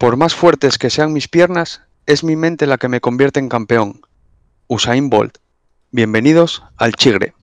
Por más fuertes que sean mis piernas, es mi mente la que me convierte en campeón. Usain Bolt. Bienvenidos al Chigre.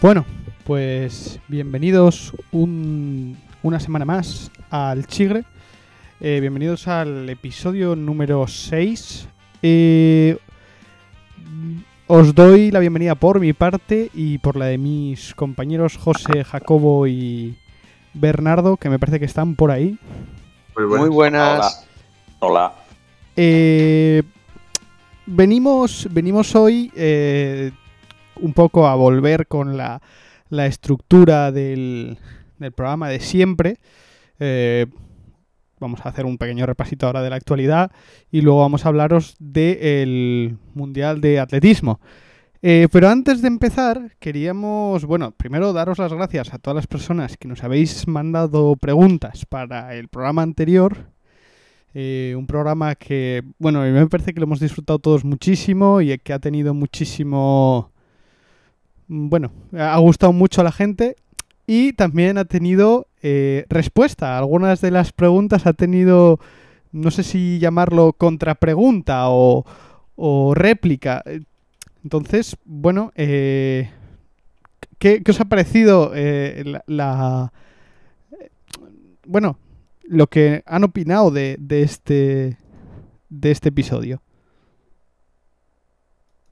Bueno, pues bienvenidos un- una semana más al Chigre. Eh, bienvenidos al episodio número 6. Eh, os doy la bienvenida por mi parte y por la de mis compañeros José, Jacobo y Bernardo, que me parece que están por ahí. Muy buenas. Hola. Eh, venimos, venimos hoy eh, un poco a volver con la, la estructura del, del programa de siempre. Eh, vamos a hacer un pequeño repasito ahora de la actualidad y luego vamos a hablaros del Mundial de Atletismo. Eh, pero antes de empezar, queríamos, bueno, primero daros las gracias a todas las personas que nos habéis mandado preguntas para el programa anterior. Eh, un programa que, bueno, a mí me parece que lo hemos disfrutado todos muchísimo y que ha tenido muchísimo... mm, Bueno, ha gustado mucho a la gente y también ha tenido eh, respuesta. Algunas de las preguntas ha tenido, no sé si llamarlo contrapregunta o, o réplica. Entonces, bueno, eh, ¿qué, os ha parecido eh, la, Bueno, lo que han opinado de este de este episodio.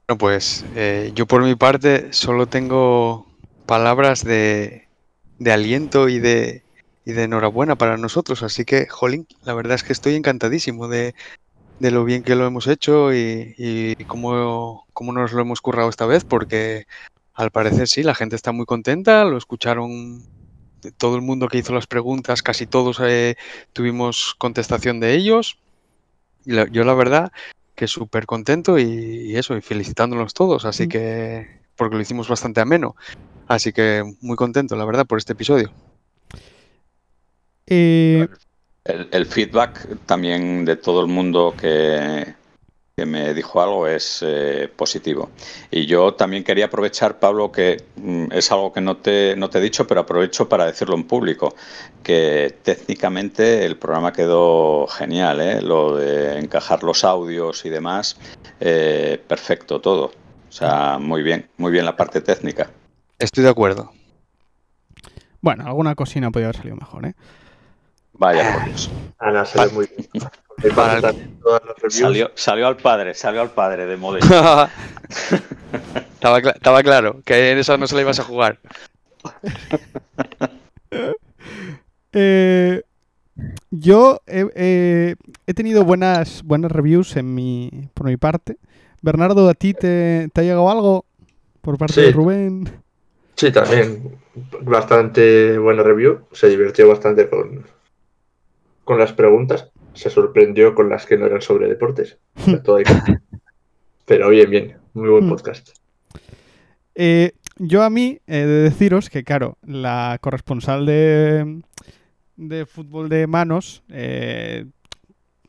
Bueno, pues eh, yo por mi parte solo tengo palabras de, de aliento y de, y de enhorabuena para nosotros. Así que, Jolín, la verdad es que estoy encantadísimo de, de lo bien que lo hemos hecho y, cómo, cómo nos lo hemos currado esta vez, porque al parecer sí, la gente está muy contenta, lo escucharon todo el mundo que hizo las preguntas, casi todos eh, tuvimos contestación de ellos. Yo la verdad que súper contento y, y eso, y felicitándonos todos, así Mm. que, porque lo hicimos bastante ameno. Así que muy contento, la verdad, por este episodio. Eh, El, el feedback también de todo el mundo que, que me dijo algo es eh, positivo. Y yo también quería aprovechar, Pablo, que mm, es algo que no te, no te he dicho, pero aprovecho para decirlo en público, que técnicamente el programa quedó genial, ¿eh? Lo de encajar los audios y demás, eh, perfecto todo. O sea, muy bien, muy bien la parte técnica. Estoy de acuerdo. bueno, alguna cocina podría haber salido mejor, ¿eh? Vaya por Dios. Ana sale muy bien. Me Para- pasan también todas las reviews. Salió, salió al padre, salió al padre de modelo. estaba, cla- estaba claro que en esa no se la ibas a jugar. Eh, yo he, he- he tenido buenas, buenas reviews en mi, por mi parte. Bernardo, ¿a ti te, te ha llegado algo por parte Sí. de Rubén? Sí, también bastante buena review. Se divirtió bastante con, con las preguntas. Se sorprendió con las que no eran sobre deportes. Pero bien, bien. Muy buen Hmm. podcast. Eh, yo a mí he de deciros que, claro, la corresponsal de, de fútbol de manos eh,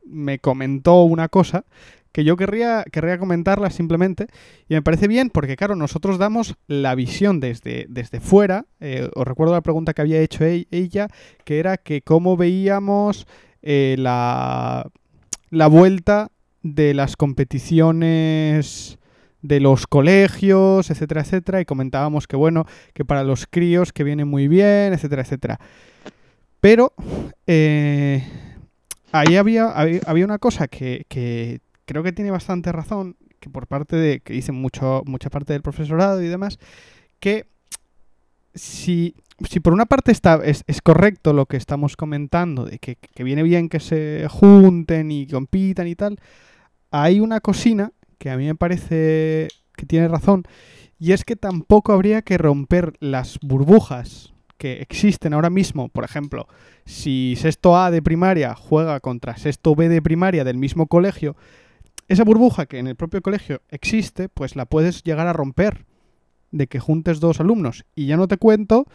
me comentó una cosa que yo querría, querría comentarla simplemente y me parece bien porque, claro, nosotros damos la visión desde, desde fuera. Eh, os recuerdo la pregunta que había hecho e- ella, que era que cómo veíamos eh, la, la vuelta de las competiciones de los colegios, etcétera, etcétera, y comentábamos que bueno, que para los críos que viene muy bien, etcétera, etcétera. Pero eh, ahí había, había, una cosa que, que creo que tiene bastante razón, que por parte de, que dicen mucho, mucha parte del profesorado y demás, que si, si por una parte está, es, es correcto lo que estamos comentando, de que, que viene bien que se junten y compitan y tal, hay una cocina que a mí me parece que tiene razón. Y es que tampoco habría que romper las burbujas que existen ahora mismo. Por ejemplo, si sexto A de primaria juega contra sexto B de primaria del mismo colegio, esa burbuja que en el propio colegio existe, pues la puedes llegar a romper de que juntes dos alumnos. Y ya no te cuento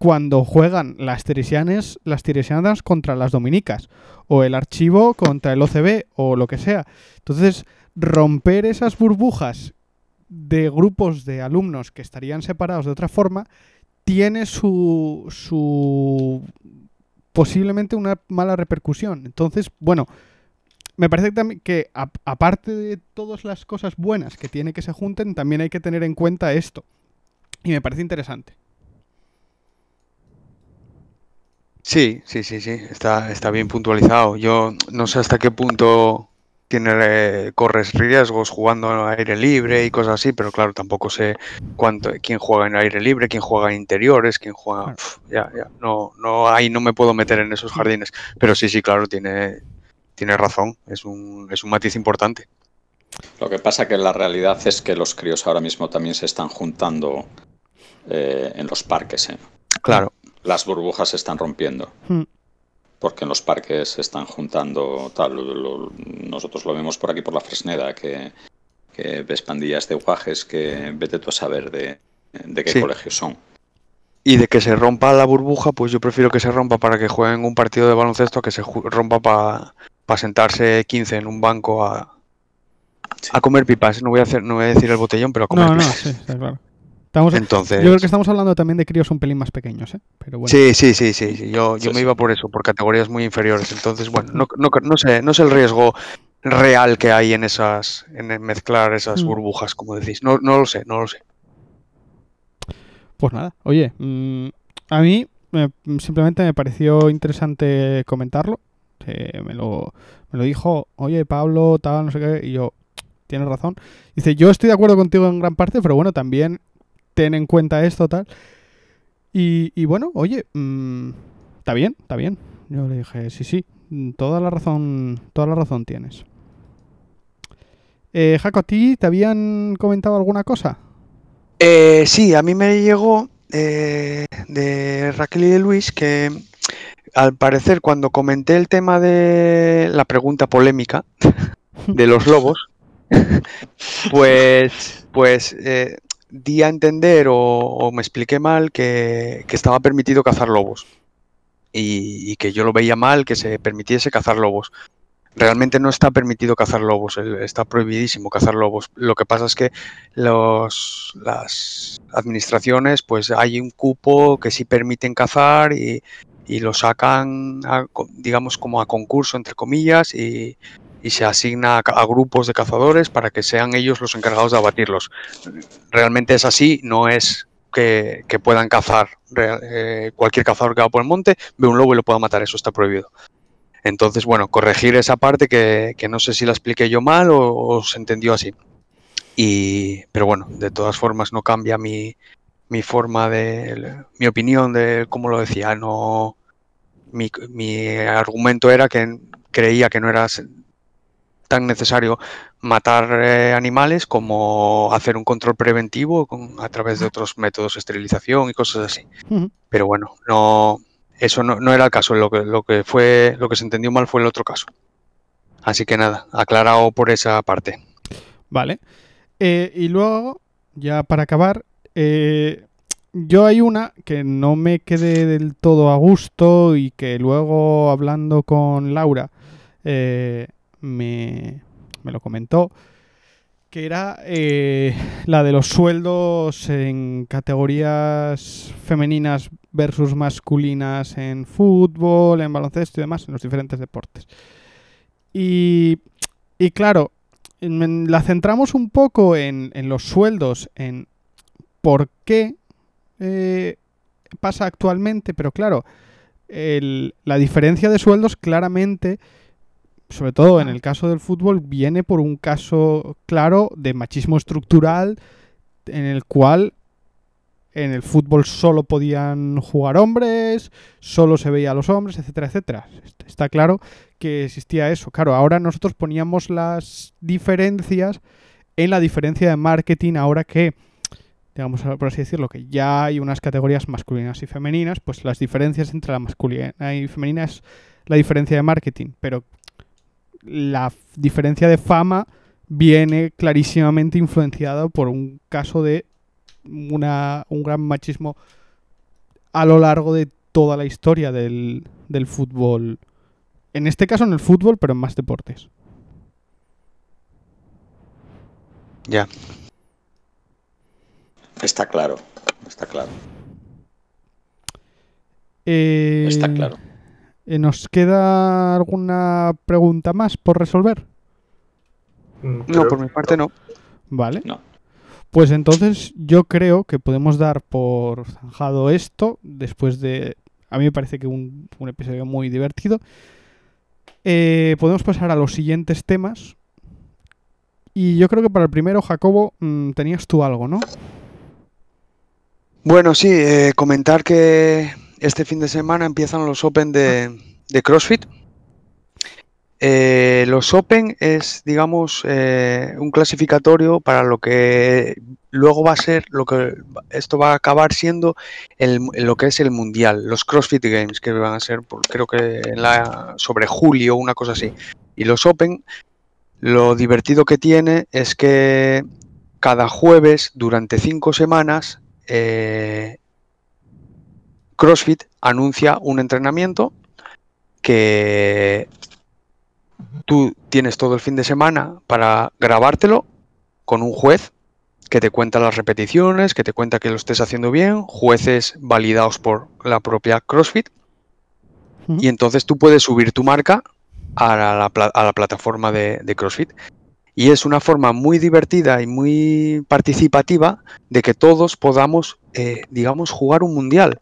cuando juegan las tiresianas, las tiresianas contra las dominicas, o el archivo contra el OCB, o lo que sea. Entonces, romper esas burbujas de grupos de alumnos que estarían separados de otra forma tiene su, su posiblemente una mala repercusión. Entonces, bueno, me parece también que aparte de todas las cosas buenas que tiene que se junten, también hay que tener en cuenta esto. Y me parece interesante. Sí, sí, sí, sí, está, está bien puntualizado. Yo no sé hasta qué punto tiene, eh, corres riesgos jugando al aire libre y cosas así, pero claro, tampoco sé cuánto, quién juega en aire libre, quién juega en interiores, quién juega. Pf, ya, ya, no, no, ahí no me puedo meter en esos jardines. Pero sí, sí, claro, tiene, tiene razón. Es un, es un matiz importante. Lo que pasa que la realidad es que los críos ahora mismo también se están juntando eh, en los parques. ¿eh? Claro, Las burbujas se están rompiendo. Hmm. Porque en los parques se están juntando tal. lo- lo- nosotros lo vemos por aquí por la Fresneda, que, que ves pandillas de guajes que vete tú a saber de, de qué Sí. colegios son. Y de que se rompa la burbuja, pues yo prefiero que se rompa para que jueguen un partido de baloncesto a que se rompa para sentarse 15 en un banco a, Sí. a comer pipas. No voy a hacer, no voy a decir el botellón, pero a comer No, no, pipas. sí, está claro. Estamos, Entonces, yo creo que estamos hablando también de críos un pelín más pequeños, ¿eh? Pero bueno. sí, sí, sí, sí, sí, Yo, yo Sí, me iba por eso, por categorías muy inferiores. Entonces, bueno, no, no, no sé, no sé el riesgo real que hay en esas, en mezclar esas burbujas, como decís. No, no lo sé, no lo sé. Pues nada, oye, mm, a mí me- simplemente me pareció interesante comentarlo. Eh, me, lo, me lo dijo, oye, Pablo, tal, no sé qué, y yo, tienes razón. Dice, yo estoy de acuerdo contigo en gran parte, pero bueno, también ten en cuenta esto, tal. Y, y bueno, oye, mm, está bien, está bien. Yo le dije, sí, sí, mm, toda la razón, toda la razón tienes. Eh, Jaco, ¿a ti te habían comentado alguna cosa? Eh, sí, a mí me llegó eh, de Raquel y de Luis que al parecer cuando comenté el tema de la pregunta polémica de los lobos, pues, pues eh, di a entender o, me expliqué mal que, estaba permitido cazar lobos y, que yo lo veía mal que se permitiese cazar lobos. Realmente no está permitido cazar lobos, está prohibidísimo cazar lobos. Lo que pasa es que los, las administraciones, pues hay un cupo que sí permiten cazar y, y lo sacan, digamos, como a concurso, entre comillas, y, y se asigna a, grupos de cazadores para que sean ellos los encargados de abatirlos. Realmente es así, no es que, que puedan cazar. Eh, cualquier cazador que va por el monte ve un lobo y lo pueda matar, eso está prohibido. Entonces, bueno, corregir esa parte que, que no sé si la expliqué yo mal o, se entendió así. Y, pero bueno, de todas formas no cambia mi, mi forma de, mi opinión de cómo lo decía. No, mi, mi argumento era que creía que no era tan necesario matar eh, animales como hacer un control preventivo con, a través de otros métodos, esterilización y cosas así. Pero bueno, no, eso no, no era el caso. Lo que, lo que fue, lo que se entendió mal fue el otro caso. Así que nada, aclarado por esa parte. Vale. Eh, y luego, ya para acabar, eh, yo hay una que no me quedé del todo a gusto y que luego hablando con Laura eh, me, me lo comentó, que era eh, la de los sueldos en categorías femeninas versus masculinas en fútbol, en baloncesto y demás, en los diferentes deportes. Y, y claro, la centramos un poco en, en los sueldos, en por qué eh, pasa actualmente, pero claro, la diferencia de sueldos claramente, sobre todo en el caso del fútbol, viene por un caso claro de machismo estructural en el cual en el fútbol solo podían jugar hombres, solo se veía los hombres, etcétera, etcétera. Est- Está claro que existía eso. Claro, ahora nosotros poníamos las diferencias en la diferencia de marketing ahora que, digamos, por así decirlo, que ya hay unas categorías masculinas y femeninas, pues las diferencias entre la masculina y femenina es la diferencia de marketing, pero la diferencia de fama viene clarísimamente influenciada por un caso de una, un gran machismo a lo largo de toda la historia del, del fútbol. En este caso en el fútbol, pero en más deportes. Ya. Está claro, está claro. Eh, Está claro. Eh, ¿Nos queda alguna pregunta más por resolver? Mm, No, creo por mi parte no. Vale. No. Pues entonces yo creo que podemos dar por zanjado esto después de... A mí me parece que un, un episodio muy divertido. Eh, podemos pasar a los siguientes temas. Y yo creo que para el primero, Jacobo, mm, tenías tú algo, ¿no? Bueno, sí, eh, comentar que este fin de semana empiezan los Open de, de CrossFit. Eh, los Open es, digamos, eh, un clasificatorio para lo que luego va a ser, lo que esto va a acabar siendo el, lo que es el Mundial, los CrossFit Games, que van a ser, por- creo que en la, sobre julio, una cosa así. Y los Open, lo divertido que tiene es que cada jueves, durante cinco semanas, eh, CrossFit anuncia un entrenamiento que tú tienes todo el fin de semana para grabártelo con un juez que te cuenta las repeticiones, que te cuenta que lo estés haciendo bien, jueces validados por la propia CrossFit, y entonces tú puedes subir tu marca a la, a plataforma de, de CrossFit. Y es una forma muy divertida y muy participativa de que todos podamos, eh, digamos, jugar un mundial.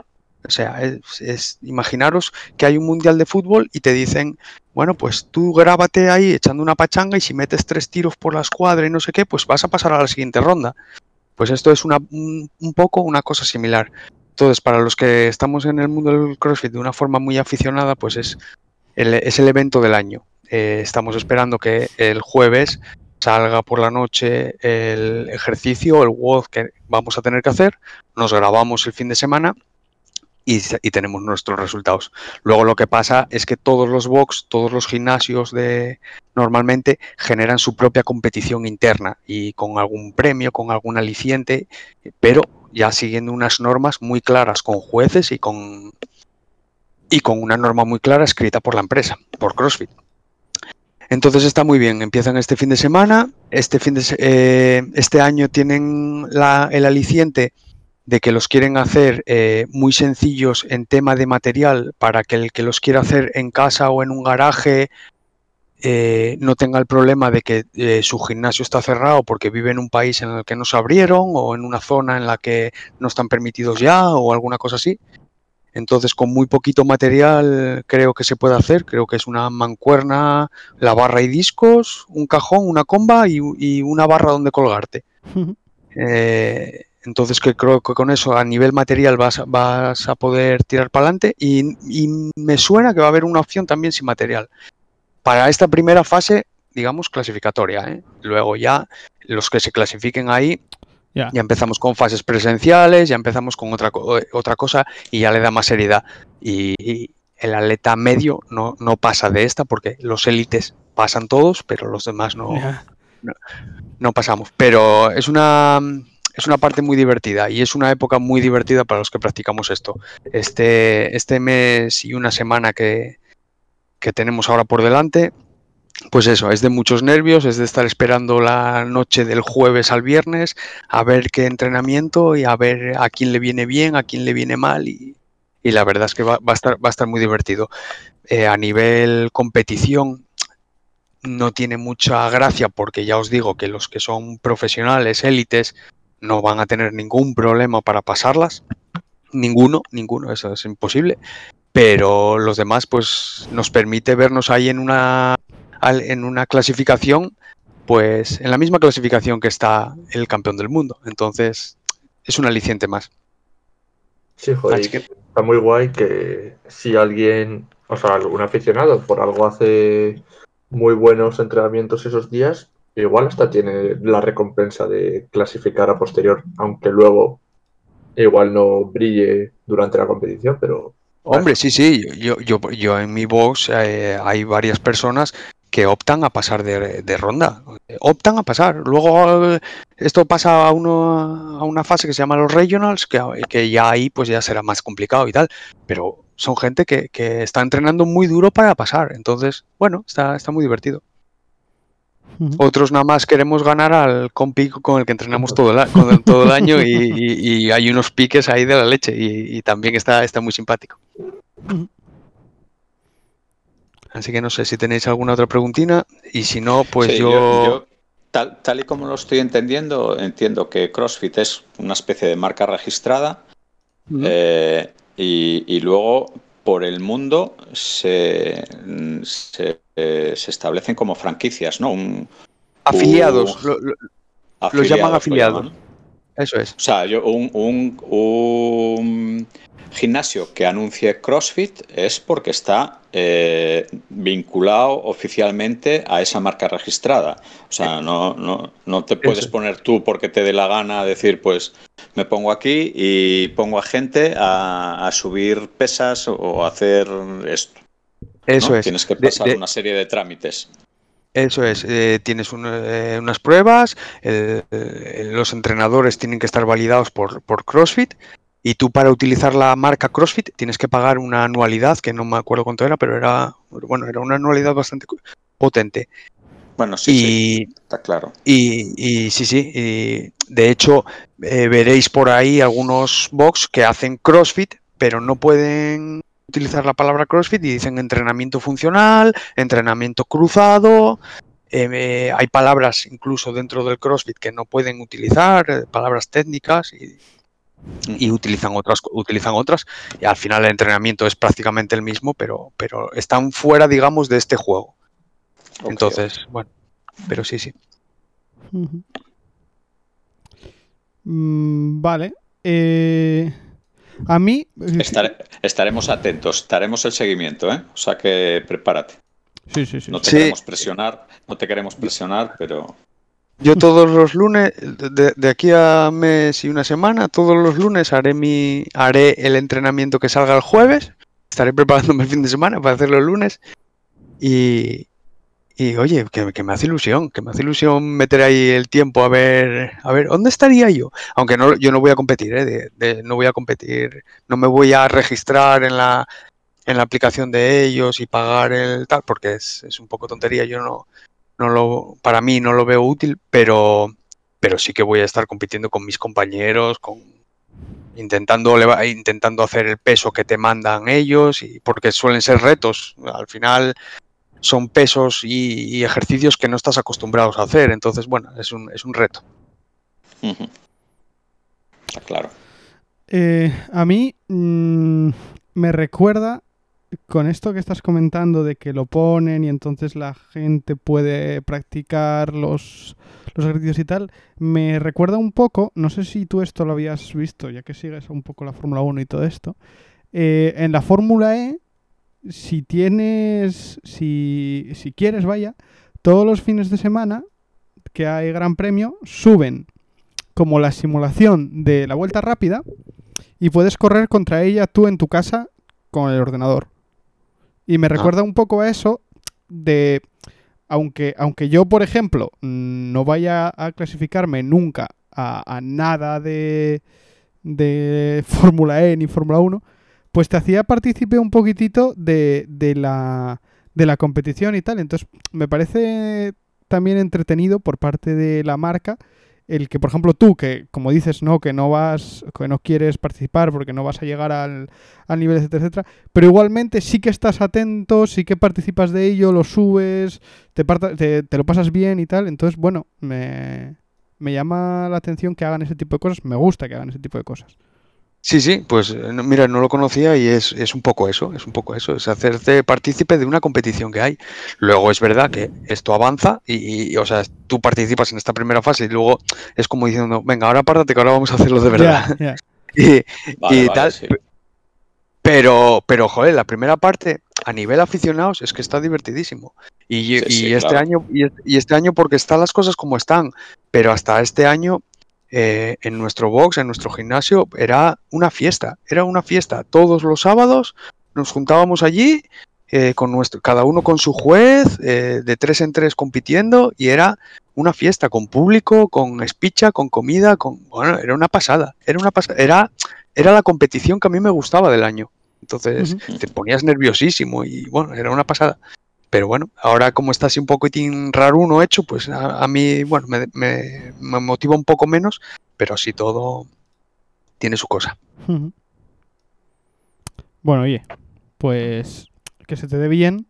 O sea, es, imaginaros que hay un mundial de fútbol y te dicen, bueno, pues tú grábate ahí echando una pachanga y si metes tres tiros por la escuadra y no sé qué, pues vas a pasar a la siguiente ronda. Pues esto es una, un, un poco una cosa similar. Entonces, para los que estamos en el mundo del CrossFit de una forma muy aficionada, pues es el, es el evento del año. Eh, estamos esperando que el jueves salga por la noche el ejercicio, el WOD que vamos a tener que hacer, nos grabamos el fin de semana y, tenemos nuestros resultados. Luego lo que pasa es que todos los box, todos los gimnasios de normalmente generan su propia competición interna y con algún premio, con algún aliciente, pero ya siguiendo unas normas muy claras con jueces y con y con una norma muy clara escrita por la empresa, por CrossFit. Entonces está muy bien, empiezan este fin de semana, este, fin de, eh, este año tienen la- el aliciente de que los quieren hacer eh, muy sencillos en tema de material para que el que los quiera hacer en casa o en un garaje eh, no tenga el problema de que eh, su gimnasio está cerrado porque vive en un país en el que no se abrieron o en una zona en la que no están permitidos ya o alguna cosa así. Entonces, con muy poquito material creo que se puede hacer. Creo que es una mancuerna, la barra y discos, un cajón, una comba y, y una barra donde colgarte. Eh, entonces, que creo que con eso a nivel material vas, a- vas a poder tirar para adelante y, y me suena que va a haber una opción también sin material. Para esta primera fase, digamos, clasificatoria. ¿eh? Luego ya los que se clasifiquen ahí Ya. ya empezamos con fases presenciales, ya empezamos con otra, eh, otra cosa y ya le da más seriedad. Y, y el atleta medio no, no pasa de esta porque los élites pasan todos, pero los demás no, no pasamos. Pero es una, es una parte muy divertida y es una época muy divertida para los que practicamos esto. Este, este mes y una semana que, tenemos ahora por delante, pues eso, es de muchos nervios, es de estar esperando la noche del jueves al viernes, a ver qué entrenamiento y a ver a quién le viene bien, a quién le viene mal y, la verdad es que va, va a, estar, va a estar muy divertido. Eh, a nivel competición no tiene mucha gracia porque ya os digo que los que son profesionales, élites, no van a tener ningún problema para pasarlas. Ninguno, ninguno, eso es imposible. Pero los demás, pues nos permite vernos ahí en una, al- en una clasificación, pues en la misma clasificación que está el campeón del mundo. Entonces, es un aliciente más. Sí, joder, Así y que- está muy guay que si alguien, o sea, algún aficionado por algo hace muy buenos entrenamientos esos días, igual hasta tiene la recompensa de clasificar a posterior, aunque luego igual no brille durante la competición, pero Hombre, sí, sí, yo, yo, yo en mi box eh, hay varias personas que optan a pasar de, ronda, optan a pasar. Luego eh, esto pasa a, uno, a una fase que se llama los regionals, que, que ya ahí pues ya será más complicado y tal, pero son gente que, que está entrenando muy duro para pasar, entonces, bueno, está, está muy divertido. Otros nada más queremos ganar al compi con el que entrenamos todo el, a- con- todo el año y, y- y hay unos piques ahí de la leche y, y también está, está muy simpático. Así que no sé si tenéis alguna otra preguntina y si no, pues Sí, yo... yo- tal, tal y como lo estoy entendiendo, entiendo que CrossFit es una especie de marca registrada eh, y, y luego por el mundo se, se, se establecen como franquicias, ¿no? Un, afiliados, lo- lo- afiliados, llaman lo afiliados. llaman. eso es. O sea, yo un- un gimnasio que anuncie CrossFit es porque está eh, vinculado oficialmente a esa marca registrada. O sea, no, no, no te puedes poner tú porque te dé la gana decir, pues me pongo aquí y pongo a gente a, a subir pesas o a hacer esto. ¿no? Eso es. Tienes que De- pasar de- una serie de trámites. Eso es, eh, tienes un, eh, unas pruebas, el- el- los entrenadores tienen que estar validados por, por CrossFit y tú para utilizar la marca CrossFit tienes que pagar una anualidad, que no me acuerdo cuánto era, pero era, bueno, era una anualidad bastante potente. Bueno, sí, sí, Y, está claro. y, y sí, sí, y de hecho eh, veréis por ahí algunos box que hacen CrossFit, pero no pueden utilizar la palabra CrossFit y dicen entrenamiento funcional, entrenamiento cruzado. eh, eh, hay palabras incluso dentro del CrossFit que no pueden utilizar, eh, palabras técnicas y, y utilizan otras, utilizan otras. Y al final el entrenamiento es prácticamente el mismo, pero, pero están fuera, digamos, de este juego. Entonces, bueno, pero sí, sí. Mm, vale. Eh, a mí. Estare- estaremos atentos, estaremos el seguimiento, ¿eh? O sea que prepárate. Sí, sí, sí. No te Sí. queremos presionar, no te queremos presionar, pero Yo todos los lunes, de, aquí a mes y una semana, todos los lunes haré mi, haré el entrenamiento que salga el jueves. Estaré preparándome el fin de semana para hacerlo el lunes. Y, y oye, que, que me hace ilusión, que me hace ilusión meter ahí el tiempo a ver, a ver, ¿dónde estaría yo? Aunque no, yo no voy a competir, ¿eh? De- de- no voy a competir, no me voy a registrar en la, en la aplicación de ellos y pagar el tal, porque es, es un poco tontería. Yo no, no lo, para mí no lo veo útil, pero, pero sí que voy a estar compitiendo con mis compañeros, con intentando intentando hacer el peso que te mandan ellos, y porque suelen ser retos. Al final son pesos y, y ejercicios que no estás acostumbrados a hacer. Entonces, bueno, es un, es un reto. claro. Eh, a mí mm, me recuerda con esto que estás comentando de que lo ponen y entonces la gente puede practicar los, los ejercicios y tal, me recuerda un poco, no sé si tú esto lo habías visto, ya que sigues un poco la Fórmula 1 y todo esto, eh, en la Fórmula E, si tienes, si, si quieres, vaya, todos los fines de semana que hay gran premio, suben como la simulación de la vuelta rápida y puedes correr contra ella tú en tu casa con el ordenador. Y me recuerda un poco a eso de, aunque, aunque yo, por ejemplo, mm, no vaya a clasificarme nunca a, a nada de, de Fórmula E ni Fórmula 1, pues te hacía partícipe un poquitito de, de la, de la competición y tal. Entonces, me parece también entretenido por parte de la marca el que, por ejemplo, tú, que como dices, no, que no vas, que no quieres participar porque no vas a llegar al, al nivel, etcétera, etcétera, pero igualmente sí que estás atento, sí que participas de ello, lo subes, te, parta- te, te lo pasas bien y tal. Entonces, bueno, me, me llama la atención que hagan ese tipo de cosas, me gusta que hagan ese tipo de cosas. Sí, sí, pues eh, no- mira, no lo conocía y es, es un poco eso, es un poco eso, es hacerte partícipe de una competición que hay. Luego es verdad que esto avanza y, y, o sea, tú participas en esta primera fase y luego es como diciendo, venga, ahora apártate que ahora vamos a hacerlo de verdad. Y, Vale, y vale, tal, sí. Pero, pero, joder, la primera parte, a nivel aficionados es que está divertidísimo. Y, Sí, y sí, este claro. año, y, y este año porque están las cosas como están, pero hasta este año eh, en nuestro box, en nuestro gimnasio, era una fiesta, era una fiesta. Todos los sábados nos juntábamos allí, eh, con nuestro, cada uno con su juez, eh, de tres en tres compitiendo, y era una fiesta con público, con espicha, con comida, con bueno, era una pasada, era una pasada, era, era la competición que a mí me gustaba del año. Entonces te ponías nerviosísimo y bueno, era una pasada. Pero bueno, ahora como está así un poquitín raro uno hecho, pues a, a mí, bueno, me, me- me motiva un poco menos, pero así todo tiene su cosa. Bueno, oye, pues que se te dé bien.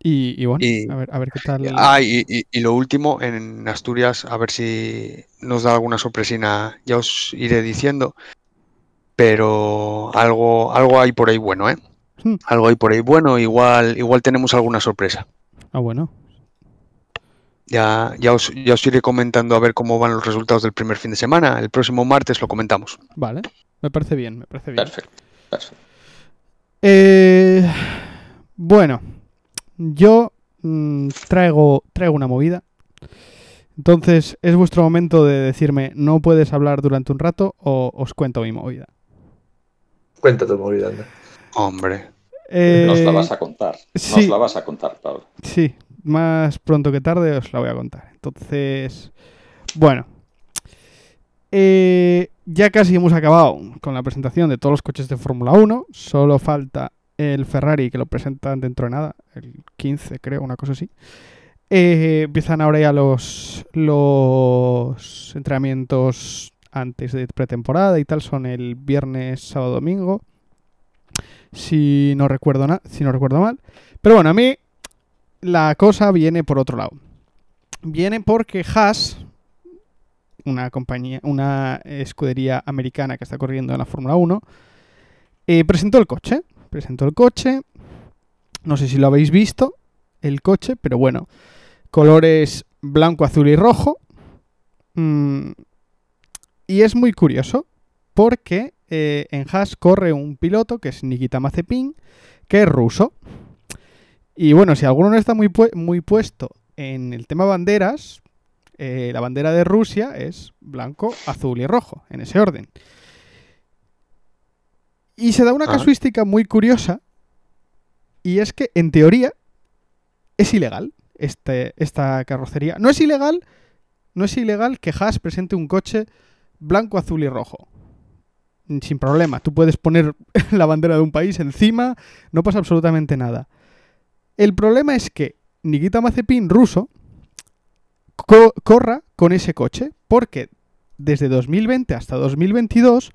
Y, y bueno, Y- a, ver, a ver qué tal. Ah, y, y- y lo último, en Asturias, a ver si nos da alguna sorpresina, ya os iré diciendo, pero algo, algo hay por ahí bueno, ¿eh? Hmm. Algo hay por ahí bueno, igual, igual tenemos alguna sorpresa. Ah, bueno. Ya, ya, os, ya os iré comentando a ver cómo van los resultados del primer fin de semana. El próximo martes lo comentamos. Vale. Me parece bien, me parece bien. Perfecto. perfecto. Eh, bueno, yo mm, traigo, traigo una movida. Entonces, es vuestro momento de decirme, no puedes hablar durante un rato o os cuento mi movida. Cuenta tu movida, anda. Hombre, Nos la Eh, vas a contar. sí. Nos la vas a contar, Pablo. Sí, más pronto que tarde os la voy a contar. Entonces, bueno. Eh, ya casi hemos acabado con la presentación de todos los coches de Fórmula 1. Solo falta el Ferrari que lo presentan dentro de nada, el 15 creo, una cosa así. Eh, empiezan ahora ya los, los entrenamientos antes de pretemporada y tal. Son el viernes, sábado, domingo. Si no recuerdo, na- si no recuerdo mal. Pero bueno, a mí la cosa viene por otro lado. Viene porque Haas, una compañía, una escudería americana que está corriendo en la Fórmula 1, eh, presentó el coche. Presentó el coche. No sé si lo habéis visto, el coche, pero bueno. Colores blanco, azul y rojo. Mm, y es muy curioso porque eh, en Haas corre un piloto que es Nikita Mazepin, que es ruso. Y bueno, si alguno no está muy, pu- muy puesto en el tema banderas, eh, la bandera de Rusia es blanco, azul y rojo, en ese orden. Y se da una Ah. casuística muy curiosa, y es que en teoría es ilegal este, esta carrocería. No es ilegal, no es ilegal que Haas presente un coche blanco, azul y rojo. Sin problema, tú puedes poner la bandera de un país encima, no pasa absolutamente nada. El problema es que Nikita Mazepin, ruso, co- corra con ese coche, porque desde 2020 hasta 2022,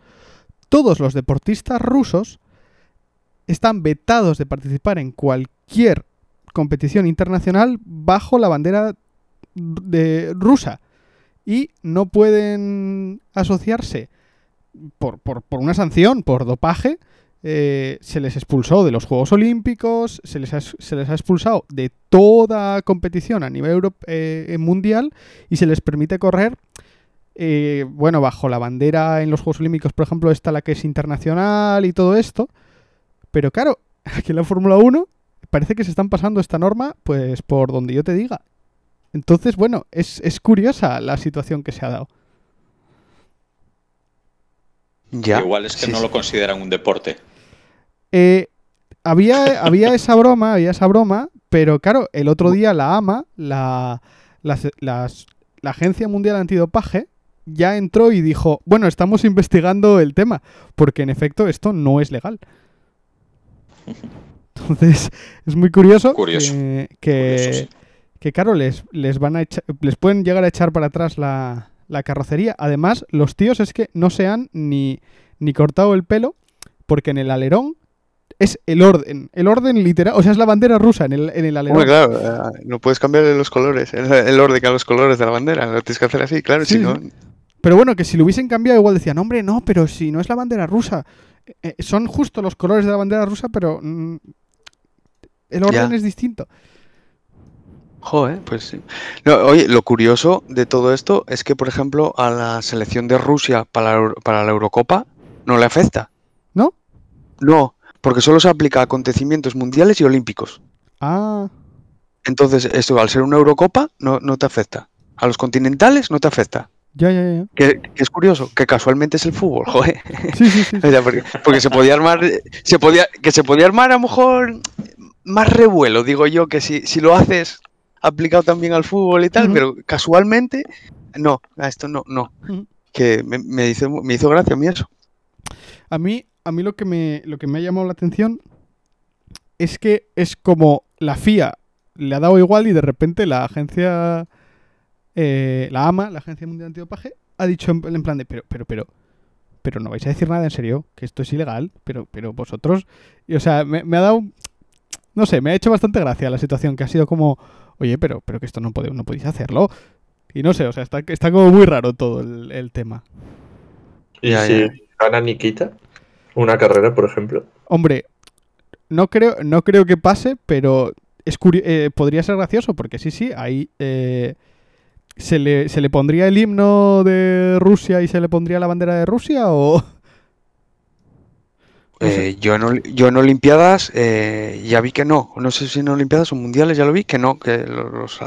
todos los deportistas rusos están vetados de participar en cualquier competición internacional bajo la bandera de rusa y no pueden asociarse por, por- por una sanción, por dopaje, eh, se les expulsó de los Juegos Olímpicos, se les ha, se les ha expulsado de toda competición a nivel euro- eh, mundial y se les permite correr, eh, bueno, bajo la bandera en los Juegos Olímpicos, por ejemplo, está la que es internacional y todo esto. Pero claro, aquí en la Fórmula 1 parece que se están pasando esta norma pues por donde yo te diga. Entonces, bueno, es, es curiosa la situación que se ha dado. Ya. Igual es que sí, no sí. lo consideran un deporte. Eh, había, había esa broma, había esa broma, pero claro, el otro día la AMA, la, la Agencia Mundial Antidopaje, ya entró y dijo, bueno, estamos investigando el tema, porque en efecto esto no es legal. Entonces, es muy curioso, Curioso. que, que- Curioso, sí. que claro, les, les van a echa- les pueden llegar a echar para atrás la, la carrocería. Además, los tíos es que no se han ni, ni cortado el pelo, porque en el alerón es el orden, el orden literal, o sea, es la bandera rusa en el, en el alerón. Hombre, claro, eh, no puedes cambiarle los colores, el, orden a los colores de la bandera, lo tienes que hacer así, claro, Sí, si no... Pero bueno, que si lo hubiesen cambiado igual decían, hombre, no, pero si no es la bandera rusa. Eh, eh, son justo los colores de la bandera rusa, pero mm, el orden Ya. es distinto. Joder, pues sí. No, oye, lo curioso de todo esto es que, por ejemplo, a la selección de Rusia para la, para la Eurocopa no le afecta. ¿No? No, porque solo se aplica a acontecimientos mundiales y olímpicos. Ah, Entonces, esto al ser una Eurocopa no, no te afecta. A los continentales no te afecta. ya, ya, ya. Que, que es curioso, que casualmente es el fútbol, joder. Sí, sí, sí. Porque, porque se podía armar, se podía, que se podía armar a lo mejor más revuelo, digo yo, que si, si lo haces aplicado también al fútbol y tal, pero casualmente, no, a esto no, no. Que me, me hizo, me hizo gracia a mí eso. A mí, a mí lo que me, lo que me ha llamado la atención es que es como la FIA le ha dado igual y de repente la agencia, eh, la AMA, la Agencia Mundial Antidopaje, ha dicho en, en plan de, pero, pero, pero, pero no vais a decir nada en serio, que esto es ilegal, pero, pero vosotros, y, o sea, me, me ha dado, no sé, me ha hecho bastante gracia la situación, que ha sido como, oye, pero, pero que esto no, no podéis hacerlo. Y no sé, o sea, está, está como muy raro todo el, el tema. Y si gana Nikita una carrera, por ejemplo. Hombre, no creo, no creo que pase, pero es eh, podría ser gracioso, porque sí, sí, ahí eh, se, le, se le pondría el himno de Rusia y se le pondría la bandera de Rusia o... No sé. Eh, yo, en, Oli- yo en Olimpiadas eh, ya vi que no. No sé si en Olimpiadas o Mundiales ya lo vi, que no. Que los-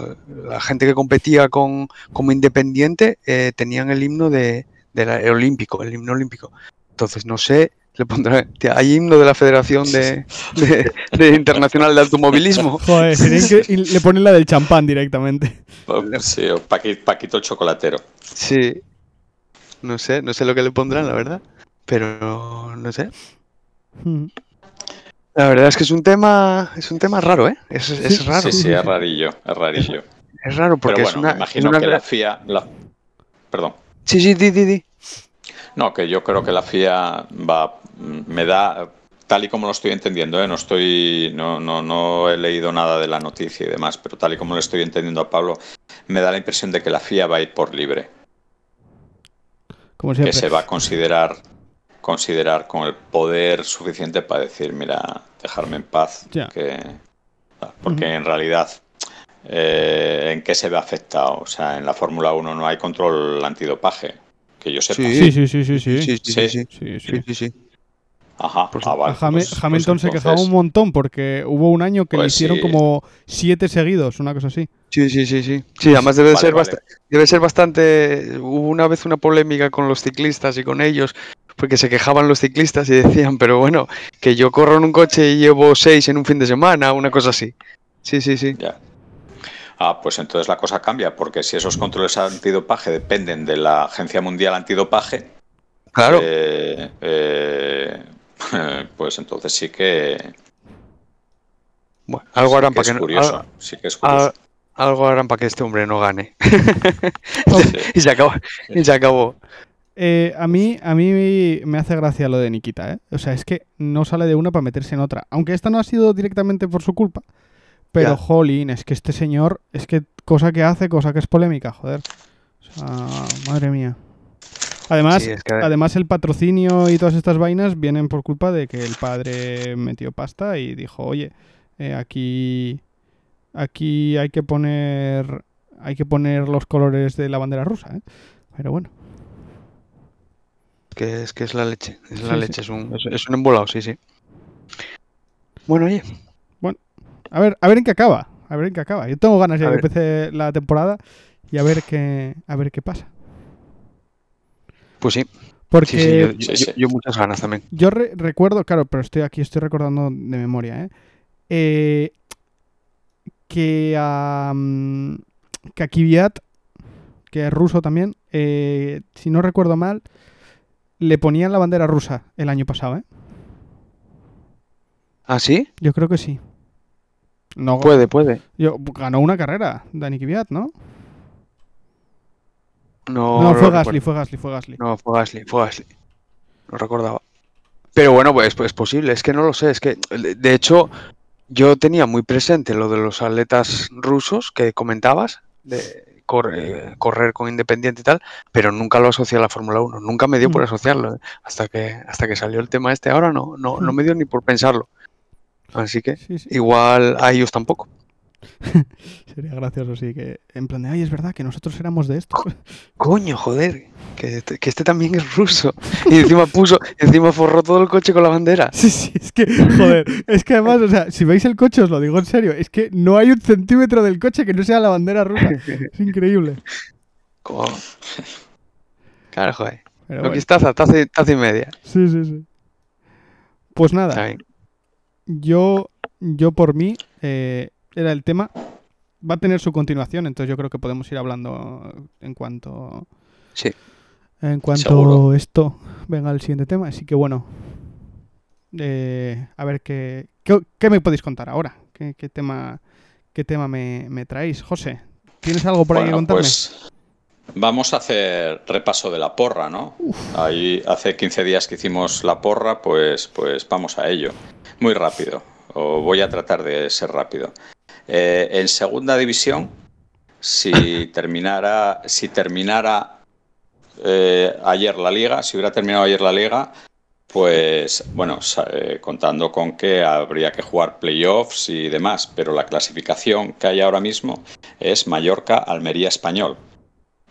la gente que competía con, como independiente eh, tenían el himno de, de la- el olímpico, el himno olímpico. Entonces, no sé, le pondrá. tía, Hay himno de la Federación de, de- de Internacional de Automovilismo. Joder, le ponen la del champán directamente. Sí, o Paqui- Paquito el chocolatero. Sí. No sé, no sé lo que le pondrán, la verdad. Pero no sé. La verdad es que es un tema, es un tema raro, ¿eh? Es, es raro. Sí, sí, es rarillo, es rarillo. Es raro porque Pero es una. me imagino una que la FIA... la- Perdón. Sí, sí, di, di, di. No, que yo creo que la FIA va, me da, tal y como lo estoy entendiendo, ¿eh? no estoy, no, no, no he leído nada de la noticia y demás, pero tal y como lo estoy entendiendo a Pablo, me da la impresión de que la FIA va a ir por libre, Como que siempre. se va a considerar, considerar con el poder suficiente para decir, mira, dejarme en paz, Ya. que, porque Ujú. en realidad eh, ¿en qué se ve afectado? O sea, en la Fórmula 1 no hay control antidopaje, que yo sepa. Sí. Sí, sí, sí, sí, sí. Sí, sí, sí, sí. Sí, sí. Sí, sí, sí. Ajá, Por ah, vale, A pues- pues Hamilton se quejaba un montón porque hubo un año que le Pues hicieron sí. como siete seguidos, una cosa así. Sí, sí, sí, sí. Sí, además debe, Vale, ser vale. debe ser bastante... Hubo una vez una polémica con los ciclistas y con ellos, porque se quejaban los ciclistas y decían, pero bueno, que yo corro en un coche y llevo seis en un fin de semana, una cosa así. Sí, sí, sí. Ya. Ah, pues entonces la cosa cambia, porque si esos controles antidopaje dependen de la Agencia Mundial Antidopaje, Claro. eh, eh, pues entonces sí que, Bueno, algo sí harán que para es que no- curioso. al- sí que es curioso. al- algo harán para que este hombre no gane. Sí. y se acabó. Y se acabó. Eh, a mí a mí me hace gracia lo de Nikita, ¿eh? O sea, es que no sale de una para meterse en otra. Aunque esta no ha sido directamente por su culpa. Pero, jolín, es que este señor, es que cosa que hace, cosa que es polémica, joder. O sea, madre mía. Además, Sí, es que- además el patrocinio y todas estas vainas vienen por culpa de que el padre metió pasta y dijo, oye, eh, aquí, aquí hay que poner, hay que poner los colores de la bandera rusa, ¿eh? Pero bueno. Que es que es la leche. Es la Sí, sí. leche, es un, es, es un embolado, sí, sí. Bueno, oye, A ver, a ver en qué acaba. A ver en qué acaba. Yo tengo ganas ya A que ver. empiece la temporada y a ver qué, a ver qué pasa. pues sí. Porque Sí, sí, yo, yo- Sí, yo- sí. yo muchas ganas también. Yo re- recuerdo, claro, pero estoy aquí, estoy recordando de memoria, ¿eh? Eh, que a, mm, que a Kvyat, que es ruso también, eh, si no recuerdo mal, le ponían la bandera rusa el año pasado, ¿eh? ¿Ah, sí? Yo creo que sí. No, Puede, puede. yo- ganó una carrera, Dani Kvyat, ¿no? No, No, fue. Gasly, fue Gasly, fue Gasly. No, fue Gasly, fue Gasly. No recordaba. Pero bueno, pues, pues es posible, es que no lo sé, es que de de hecho yo tenía muy presente lo de los atletas rusos que comentabas, de corre- correr con Independiente y tal, pero nunca lo asocié a la Fórmula 1, nunca me dio por Mm. asociarlo, ¿eh? hasta que hasta que salió el tema este ahora no no, no Mm. me dio ni por pensarlo. Así que Sí, sí. igual a ellos tampoco. Sería gracioso, sí, que en plan de, ay, es verdad que nosotros éramos de esto. Coño, joder, que este, que este también es ruso. Y encima puso, encima forró todo el coche con la bandera. Sí, sí, es que, joder, es que además, o sea, si veis el coche, os lo digo en serio, es que no hay un centímetro del coche que no sea la bandera rusa. Es increíble. Co- Claro, joder. Pero Lo bueno, que taza, taza, y- media. sí, sí, sí. Pues nada, yo, yo por mí, eh, era el tema. Va a tener su continuación, entonces yo creo que podemos ir hablando en cuanto Sí. En cuanto Seguro. esto venga al siguiente tema. Así que bueno. eh, a ver qué, qué, qué me podéis contar ahora. ¿Qué, qué tema, qué tema me, me traéis? José, ¿tienes algo por ahí que Bueno, contarme? pues vamos a hacer repaso de la porra, ¿no? Ahí hace 15 días que hicimos la porra, pues, pues vamos a ello. Muy rápido, o voy a tratar de ser rápido. Eh, en segunda división, si terminara, si terminara eh, ayer la liga, si hubiera terminado ayer la liga, pues bueno, eh, contando con que habría que jugar playoffs y demás, pero la clasificación que hay ahora mismo es Mallorca, Almería, Español,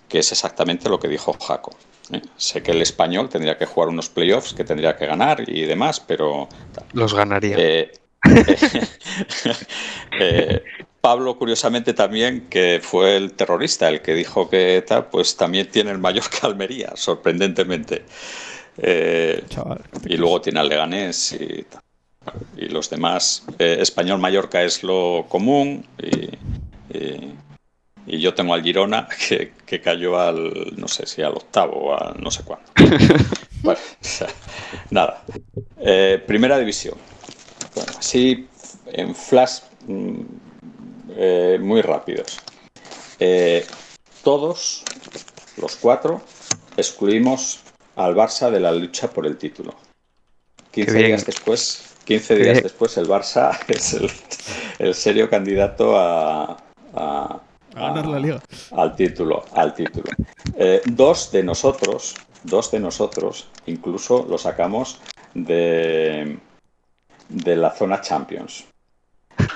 que es exactamente lo que dijo Jaco. ¿eh? Sé que el español tendría que jugar unos playoffs que tendría que ganar y demás, pero Los ganaría. eh, eh, Pablo, curiosamente también, que fue el terrorista el que dijo que tal, pues también tiene el Mallorca Almería, sorprendentemente. Eh, Chaval. y luego tiene al Leganés y, los demás. Eh, Español Mallorca es lo común y, y- y yo tengo al Girona que, que cayó al, no sé si al octavo o al no sé cuándo. Bueno, o sea, nada. Primera división. Bueno, así en flash mm, eh, muy rápidos. Eh, todos, los cuatro, excluimos al Barça de la lucha por el título. 15 bien. días después, 15 Qué días después, el Barça es el, el serio candidato a, a- A ganar la liga. al título, al título. Eh, dos de nosotros, dos de nosotros, incluso lo sacamos de, de la zona Champions.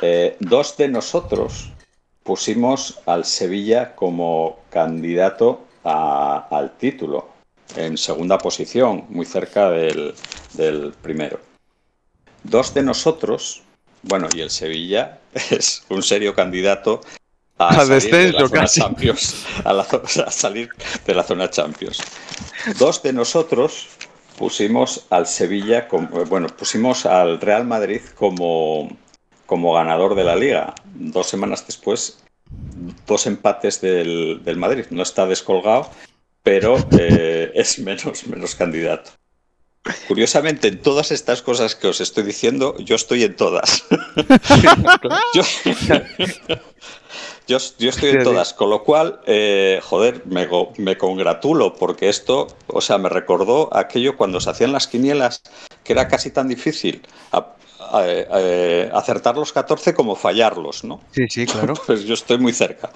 Eh, dos de nosotros pusimos al Sevilla como candidato a- al título, en segunda posición, muy cerca del, del primero. Dos de nosotros, bueno, y el Sevilla es un serio candidato a, Al salir de la descenso, zona casi. Champions, a, la zo- a salir de la zona Champions. Dos de nosotros pusimos al Sevilla, como, bueno, pusimos al Real Madrid como, como ganador de la liga. Dos semanas después, dos empates del, del Madrid. No está descolgado, pero eh, es menos, menos candidato. Curiosamente, en todas estas cosas que os estoy diciendo, yo estoy en todas. yo, yo, yo estoy en todas, con lo cual, eh, joder, me, go- me congratulo porque esto, o sea, me recordó aquello cuando se hacían las quinielas, que era casi tan difícil a- a- eh, acertar los 14 como fallarlos, ¿no? Sí, sí, claro. Pues yo estoy muy cerca.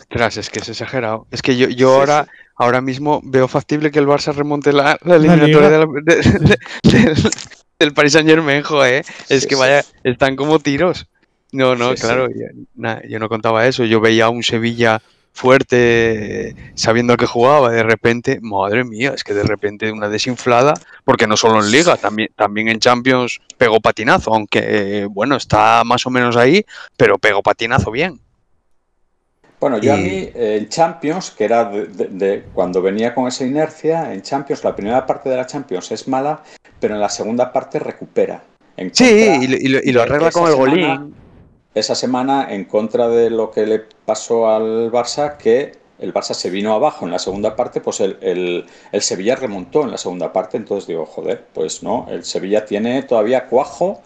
Ostras, es que es exagerado. Es que yo, yo Sí, ahora, sí. ahora mismo veo factible que el Barça remonte la, la eliminatoria de la- de- de- del, Paris Saint Germain, joder. Es Sí, que sí. vaya, están como tiros. No, no, Sí, claro, yo, na- yo no contaba eso. Yo veía a un Sevilla fuerte, sabiendo a qué jugaba, de repente, madre mía, es que de repente una desinflada, porque no solo en Liga, también, también en Champions pegó patinazo, aunque, eh, bueno, está más o menos ahí, pero pegó patinazo bien. Bueno, yo a mí eh, en Champions, que era de, de- de- cuando venía con esa inercia, en Champions, la primera parte de la Champions es mala, pero en la segunda parte recupera. En Sí, y, lo- y lo- y lo de arregla con el semana- golín. Esa semana, en contra de lo que le pasó al Barça, que el Barça se vino abajo en la segunda parte, pues el, el- el Sevilla remontó en la segunda parte. Entonces digo, joder, pues no, el Sevilla tiene todavía cuajo,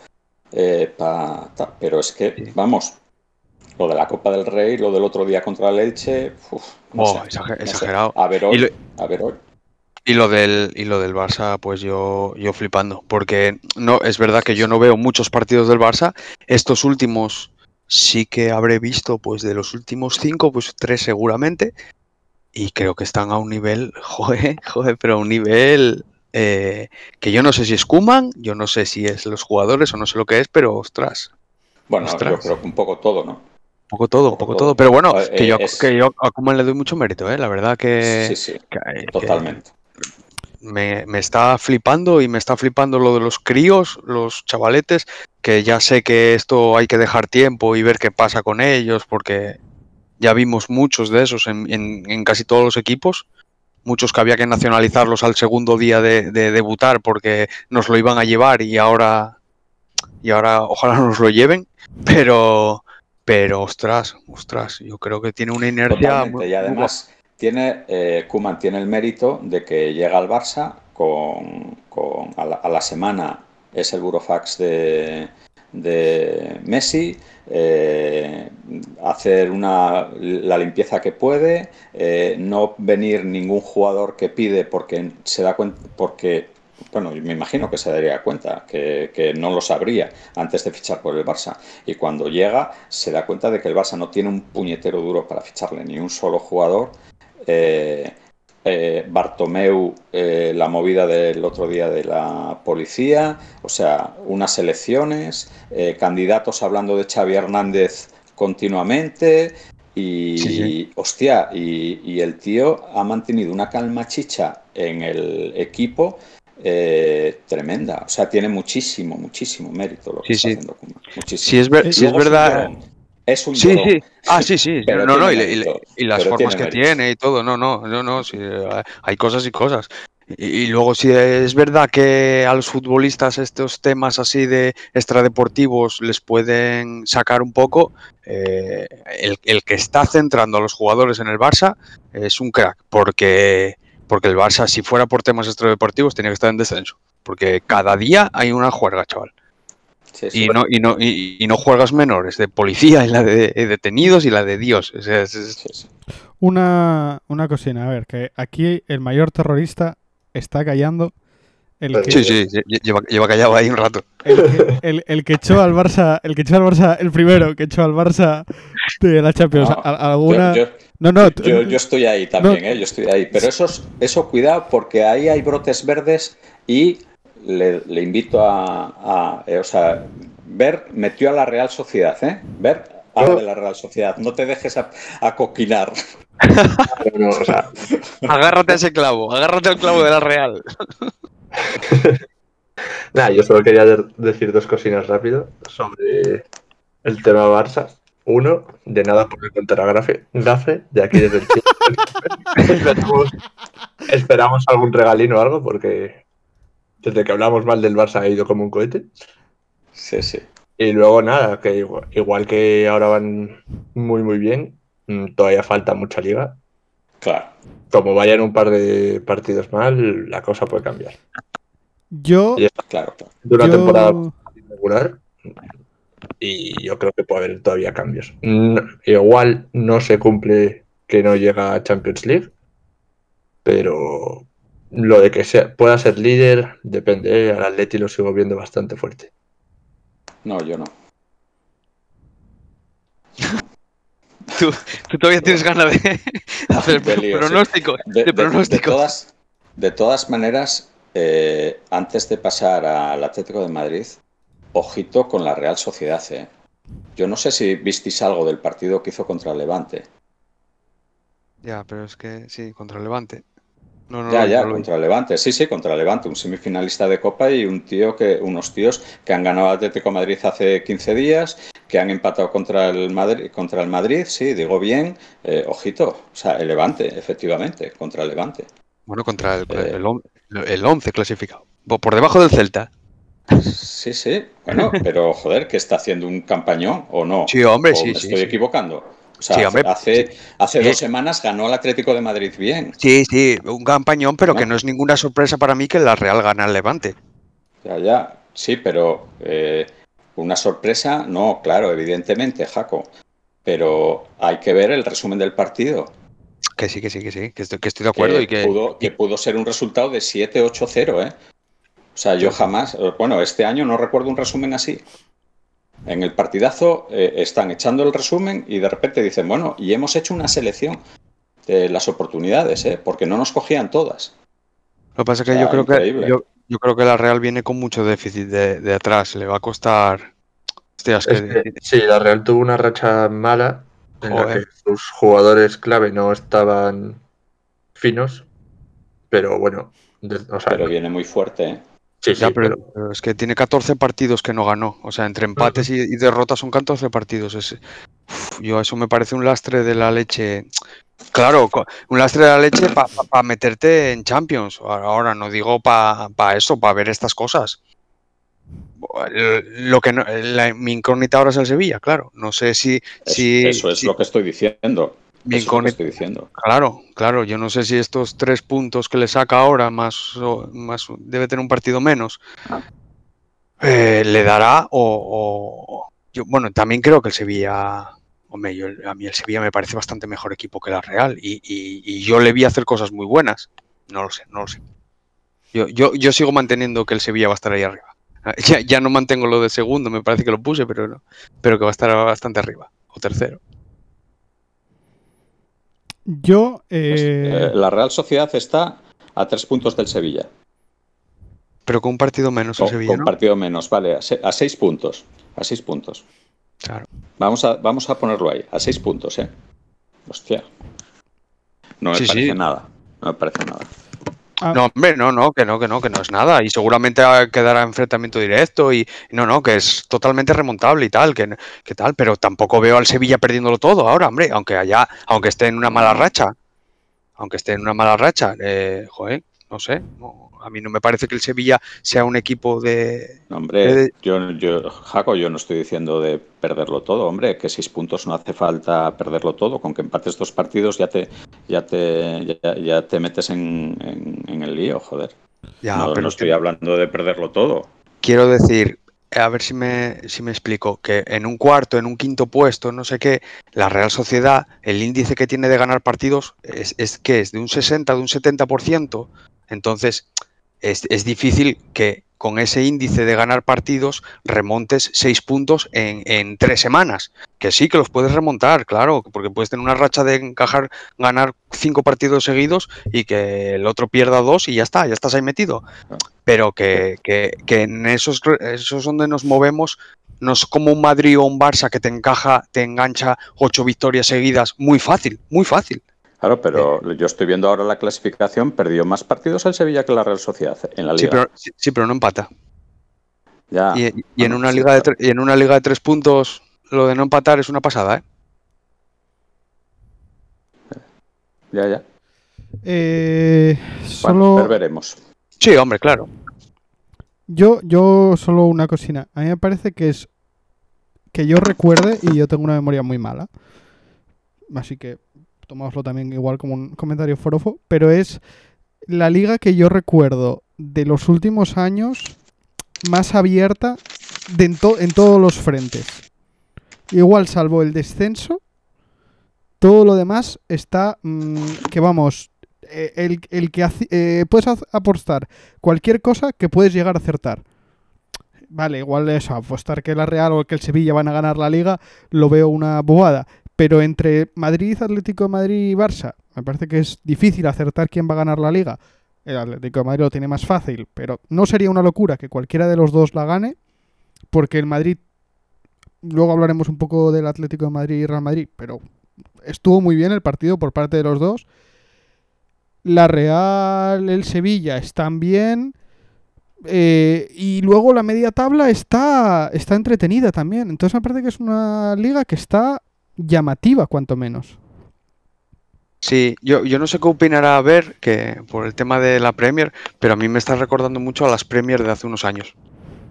eh, pa- ta- pero es que, vamos, lo de la Copa del Rey, lo del otro día contra el Elche, uf, no Oh, sé, exager- no sé. exagerado. A ver Y hoy, lo- a ver hoy. Y lo del y lo del Barça, pues yo yo flipando, porque no es verdad que yo no veo muchos partidos del Barça. Estos últimos sí que habré visto, pues de los últimos cinco, pues tres seguramente, y creo que están a un nivel, joder, joder, pero a un nivel eh, que yo no sé si es Koeman, yo no sé si es los jugadores o no sé lo que es, pero ostras, Bueno, Ostras. yo creo que un poco todo, ¿no? Un poco todo, un poco todo. todo. Pero bueno, Eh, que yo, es- que yo a Koeman le doy mucho mérito, ¿eh? La verdad que, sí, sí, que- que totalmente. Me, me está flipando y me está flipando lo de los críos, los chavaletes, que ya sé que esto hay que dejar tiempo y ver qué pasa con ellos, porque ya vimos muchos de esos en, en- en casi todos los equipos, muchos que había que nacionalizarlos al segundo día de, de debutar porque nos lo iban a llevar y ahora, y ahora ojalá nos lo lleven, pero, pero ostras, ostras, yo creo que tiene una inercia Totalmente. muy- Y muy además tiene eh, Koeman tiene el mérito de que llega al Barça con, con- a, la, a la semana es el burofax de, de Messi, eh, hacer una, la limpieza que puede, eh, no venir ningún jugador que pide porque se da cuenta, porque bueno, me imagino que se daría cuenta, que, que no lo sabría antes de fichar por el Barça. Y cuando llega, se da cuenta de que el Barça no tiene un puñetero duro para ficharle, ni un solo jugador. Eh, eh, Bartomeu, eh, la movida del otro día de la policía, o sea, unas elecciones, eh, candidatos hablando de Xavi Hernández continuamente. Y, Sí, sí. hostia, y, y el tío ha mantenido una calma chicha en el equipo eh, tremenda. O sea, tiene muchísimo, muchísimo mérito lo que Sí, está sí. haciendo Koeman. Muchísimo. Si es, ver- si es verdad... Es un Sí, llorón. sí. Ah, sí, sí. Pero no, no, y, y y las pero formas tiene que tiene y todo. No, no, no, no. sí, hay cosas y cosas. Y, y luego, si es verdad que a los futbolistas estos temas así de extradeportivos les pueden sacar un poco, eh, el, el que está centrando a los jugadores en el Barça es un crack. Porque, porque el Barça, si fuera por temas extradeportivos, tenía que estar en descenso. Porque cada día hay una juerga, chaval. Sí. Y no, y no, y, y no juegas menores, de policía y la de, de detenidos y la de Dios. O sea, es- es- Sí, sí. Una, una cocina, a ver, que aquí el mayor terrorista está callando. El que, sí, sí, lle- lleva, lleva callado ahí un rato. el, que, el- el que echó al Barça, el que echó al Barça, el primero que echó al Barça de la Champions. No, alguna... Yo, yo- no, no, yo- yo estoy ahí también, ¿eh? yo estoy ahí. Pero eso, es- eso cuidado porque ahí hay brotes verdes y le, le invito a, a, eh, o sea, ver metió a la Real Sociedad, ¿eh? Ver algo de la Real Sociedad. No te dejes a, a coquinar. No, no, o sea, Agárrate a ese clavo, agárrate al clavo de la Real. nada, yo solo quería de- decir dos cositas rápido sobre el tema Barça. Uno, de nada por el contra gafe, gafe, de aquí desde el esperamos, esperamos algún regalín o algo, porque desde que hablamos mal del Barça ha ido como un cohete. Sí, sí. Y luego nada, que igual, igual que ahora van muy muy bien, mm, todavía falta mucha liga. Claro. Como vayan un par de partidos mal, la cosa puede cambiar. yo, Y Claro, claro. De una yo- temporada regular y yo creo que puede haber todavía cambios. No- igual no se cumple que no llega a Champions League, pero lo de que sea, pueda ser líder depende. ¿eh? Al Atleti lo sigo viendo bastante fuerte. No, yo no. Tú, tú todavía tienes ganas de hacer De lío, sí. pronósticos. De, De, de- todas, de todas maneras, eh, antes de pasar al Atlético de Madrid, ojito con la Real Sociedad. eh. Yo no sé si visteis algo del partido que hizo contra el Levante. Ya, pero es que sí, contra el Levante. No, no, Ya, no, ya, contra Levante. Sí, sí, contra Levante, un semifinalista de Copa y un tío que, unos tíos que han ganado al Atlético de Madrid hace 15 días, que han empatado contra el Madrid, contra el Madrid, sí, digo bien, eh, ojito, o sea, el Levante, efectivamente, contra el Levante. Bueno, contra el, Eh. el, on- el 11 clasificado. Por por debajo del Celta. Sí, sí, bueno, pero joder, que está haciendo un campañón o no. Sí, hombre, ¿O sí, me sí, estoy sí. equivocando. O sea, Sí, hace- hombre, hace, hace Eh. dos semanas ganó el Atlético de Madrid bien. Sí, sí, un campañón, pero No. que no es ninguna sorpresa para mí que la Real gane al Levante. Ya, ya, sí, pero eh, una sorpresa, no, claro, evidentemente, Jaco. Pero hay que ver el resumen del partido. Que sí, que sí, que sí, que estoy, que estoy de acuerdo que, y que... pudo, que pudo ser un resultado de 7-8-0, ¿eh? O sea, yo jamás, eh, bueno, este año no recuerdo un resumen así. En el partidazo eh, están echando el resumen y de repente dicen, bueno, y hemos hecho una selección de las oportunidades, ¿eh? Porque no nos cogían todas. Lo que pasa es que O sea, yo creo que yo, yo creo que la Real viene con mucho déficit de, de atrás. Le va a costar Hostias, Es que- que, sí, la Real tuvo una racha mala en la que sus jugadores clave no estaban finos, pero bueno, de- o sea, Pero viene muy fuerte. ¿eh? Sí, Ya, pero, pero- pero es que tiene 14 partidos que no ganó. O sea, entre empates y, y derrotas son 14 partidos. Es, Uf, yo eso me parece un lastre de la leche. Claro, un lastre de la leche para meterte en Champions. Ahora no digo para eso, para ver estas cosas. Lo que no- la- mi incógnita ahora es el Sevilla, claro. No sé si. Es- si eso es si- lo que estoy diciendo. Incógnita- estoy diciendo. Claro, claro, yo no sé si estos tres puntos que le saca ahora, más, más debe tener un partido menos, eh, le dará o, o- yo, bueno, también creo que el Sevilla, hombre, yo- a mí el Sevilla me parece bastante mejor equipo que la Real y, y- y yo le vi hacer cosas muy buenas, no lo sé, no lo sé. Yo, yo, yo sigo manteniendo que el Sevilla va a estar ahí arriba. Ah, Ya, ya no mantengo lo de segundo, me parece que lo puse, pero no, pero que va a estar bastante arriba, o tercero. Yo, Pues, eh, eh, la Real Sociedad está a tres puntos del Sevilla. Pero con un partido menos el Con, Sevilla, con ¿no? partido menos, vale, a, se- a seis puntos. A seis puntos. Claro. Vamos a, vamos a ponerlo ahí, a seis puntos, ¿eh? Hostia. No me Sí, parece sí. nada. No me parece nada. Ah, No, hombre, no, no, que no, que no, que no es nada. Y seguramente quedará enfrentamiento directo y no, no, que es totalmente remontable y tal, que, que tal, pero tampoco veo al Sevilla perdiéndolo todo ahora, hombre, aunque allá, aunque esté en una mala racha, aunque esté en una mala racha, eh, joder, no sé, no, a mí no me parece que el Sevilla sea un equipo de... Hombre, yo, yo, Jaco, yo no estoy diciendo de perderlo todo, hombre, que seis puntos no hace falta perderlo todo, con que empates dos partidos ya te, ya te, ya, ya te metes en, en- en el lío, joder. Ya, no, pero no que estoy hablando de perderlo todo. quiero decir, a ver si me, si me explico, que en un cuarto, en un quinto puesto, no sé qué, la Real Sociedad, el índice que tiene de ganar partidos es, es que es de un 60, de un 70%, entonces es, es difícil que con ese índice de ganar partidos remontes seis puntos en, en tres semanas. Que sí, que los puedes remontar, claro, porque puedes tener una racha de encajar, ganar cinco partidos seguidos y que el otro pierda dos y ya está, ya estás ahí metido. Pero que, que- que en esos, esos donde nos movemos no es como un Madrid o un Barça que te encaja, te engancha ocho victorias seguidas muy fácil, muy fácil. Claro, pero yo estoy viendo ahora la clasificación, perdió más partidos el Sevilla que la Real Sociedad en la Sí, liga. pero, sí, sí, pero no empata. Ya. Y, y en bueno, una sí, liga de claro. y en una liga de tres puntos lo de no empatar es una pasada, ¿eh? Ya, ya. eh, Bueno, solo pero veremos. Sí, hombre, claro. yo, yo solo una cocina. A mí me parece que es que yo recuerde y yo tengo una memoria muy mala. Así que tomáoslo también igual como un comentario forofo, pero es la liga que yo recuerdo de los últimos años más abierta en, en todos los frentes. Igual salvo el descenso, todo lo demás está mm, que vamos, eh, el, el que eh, puedes apostar cualquier cosa que puedes llegar a acertar. Vale, igual eso, apostar que la Real o que el Sevilla van a ganar la liga, lo veo una bobada. Pero entre Madrid, Atlético de Madrid y Barça, me parece que es difícil acertar quién va a ganar la liga. El Atlético de Madrid lo tiene más fácil, pero no sería una locura que cualquiera de los dos la gane, porque el Madrid, luego hablaremos un poco del Atlético de Madrid y Real Madrid, pero estuvo muy bien el partido por parte de los dos. La Real, el Sevilla están bien. eh, y luego la media tabla está, está entretenida también. Entonces me parece que es una liga que está llamativa, cuanto menos. Sí, yo, yo no sé qué opinará a ver que por el tema de la Premier, pero a mí me está recordando mucho a las Premier de hace unos años.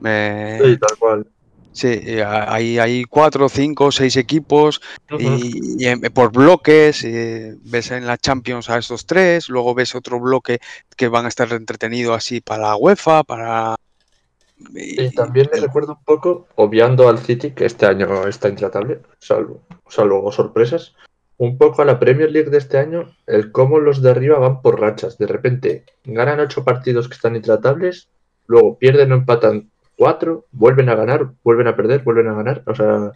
Me- Sí, tal cual. Sí, y hay, hay cuatro, cinco, seis equipos y, y en- por bloques. eh, ves en la Champions a estos tres, luego ves otro bloque que van a estar entretenidos así para la UEFA, para. Y- Y también me recuerdo un poco, obviando al City, que este año está intratable, salvo, salvo sorpresas, un poco a la Premier League de este año, el cómo los de arriba van por rachas. De repente ganan ocho partidos que están intratables, luego pierden o empatan cuatro, vuelven a ganar, vuelven a perder, vuelven a ganar. O sea,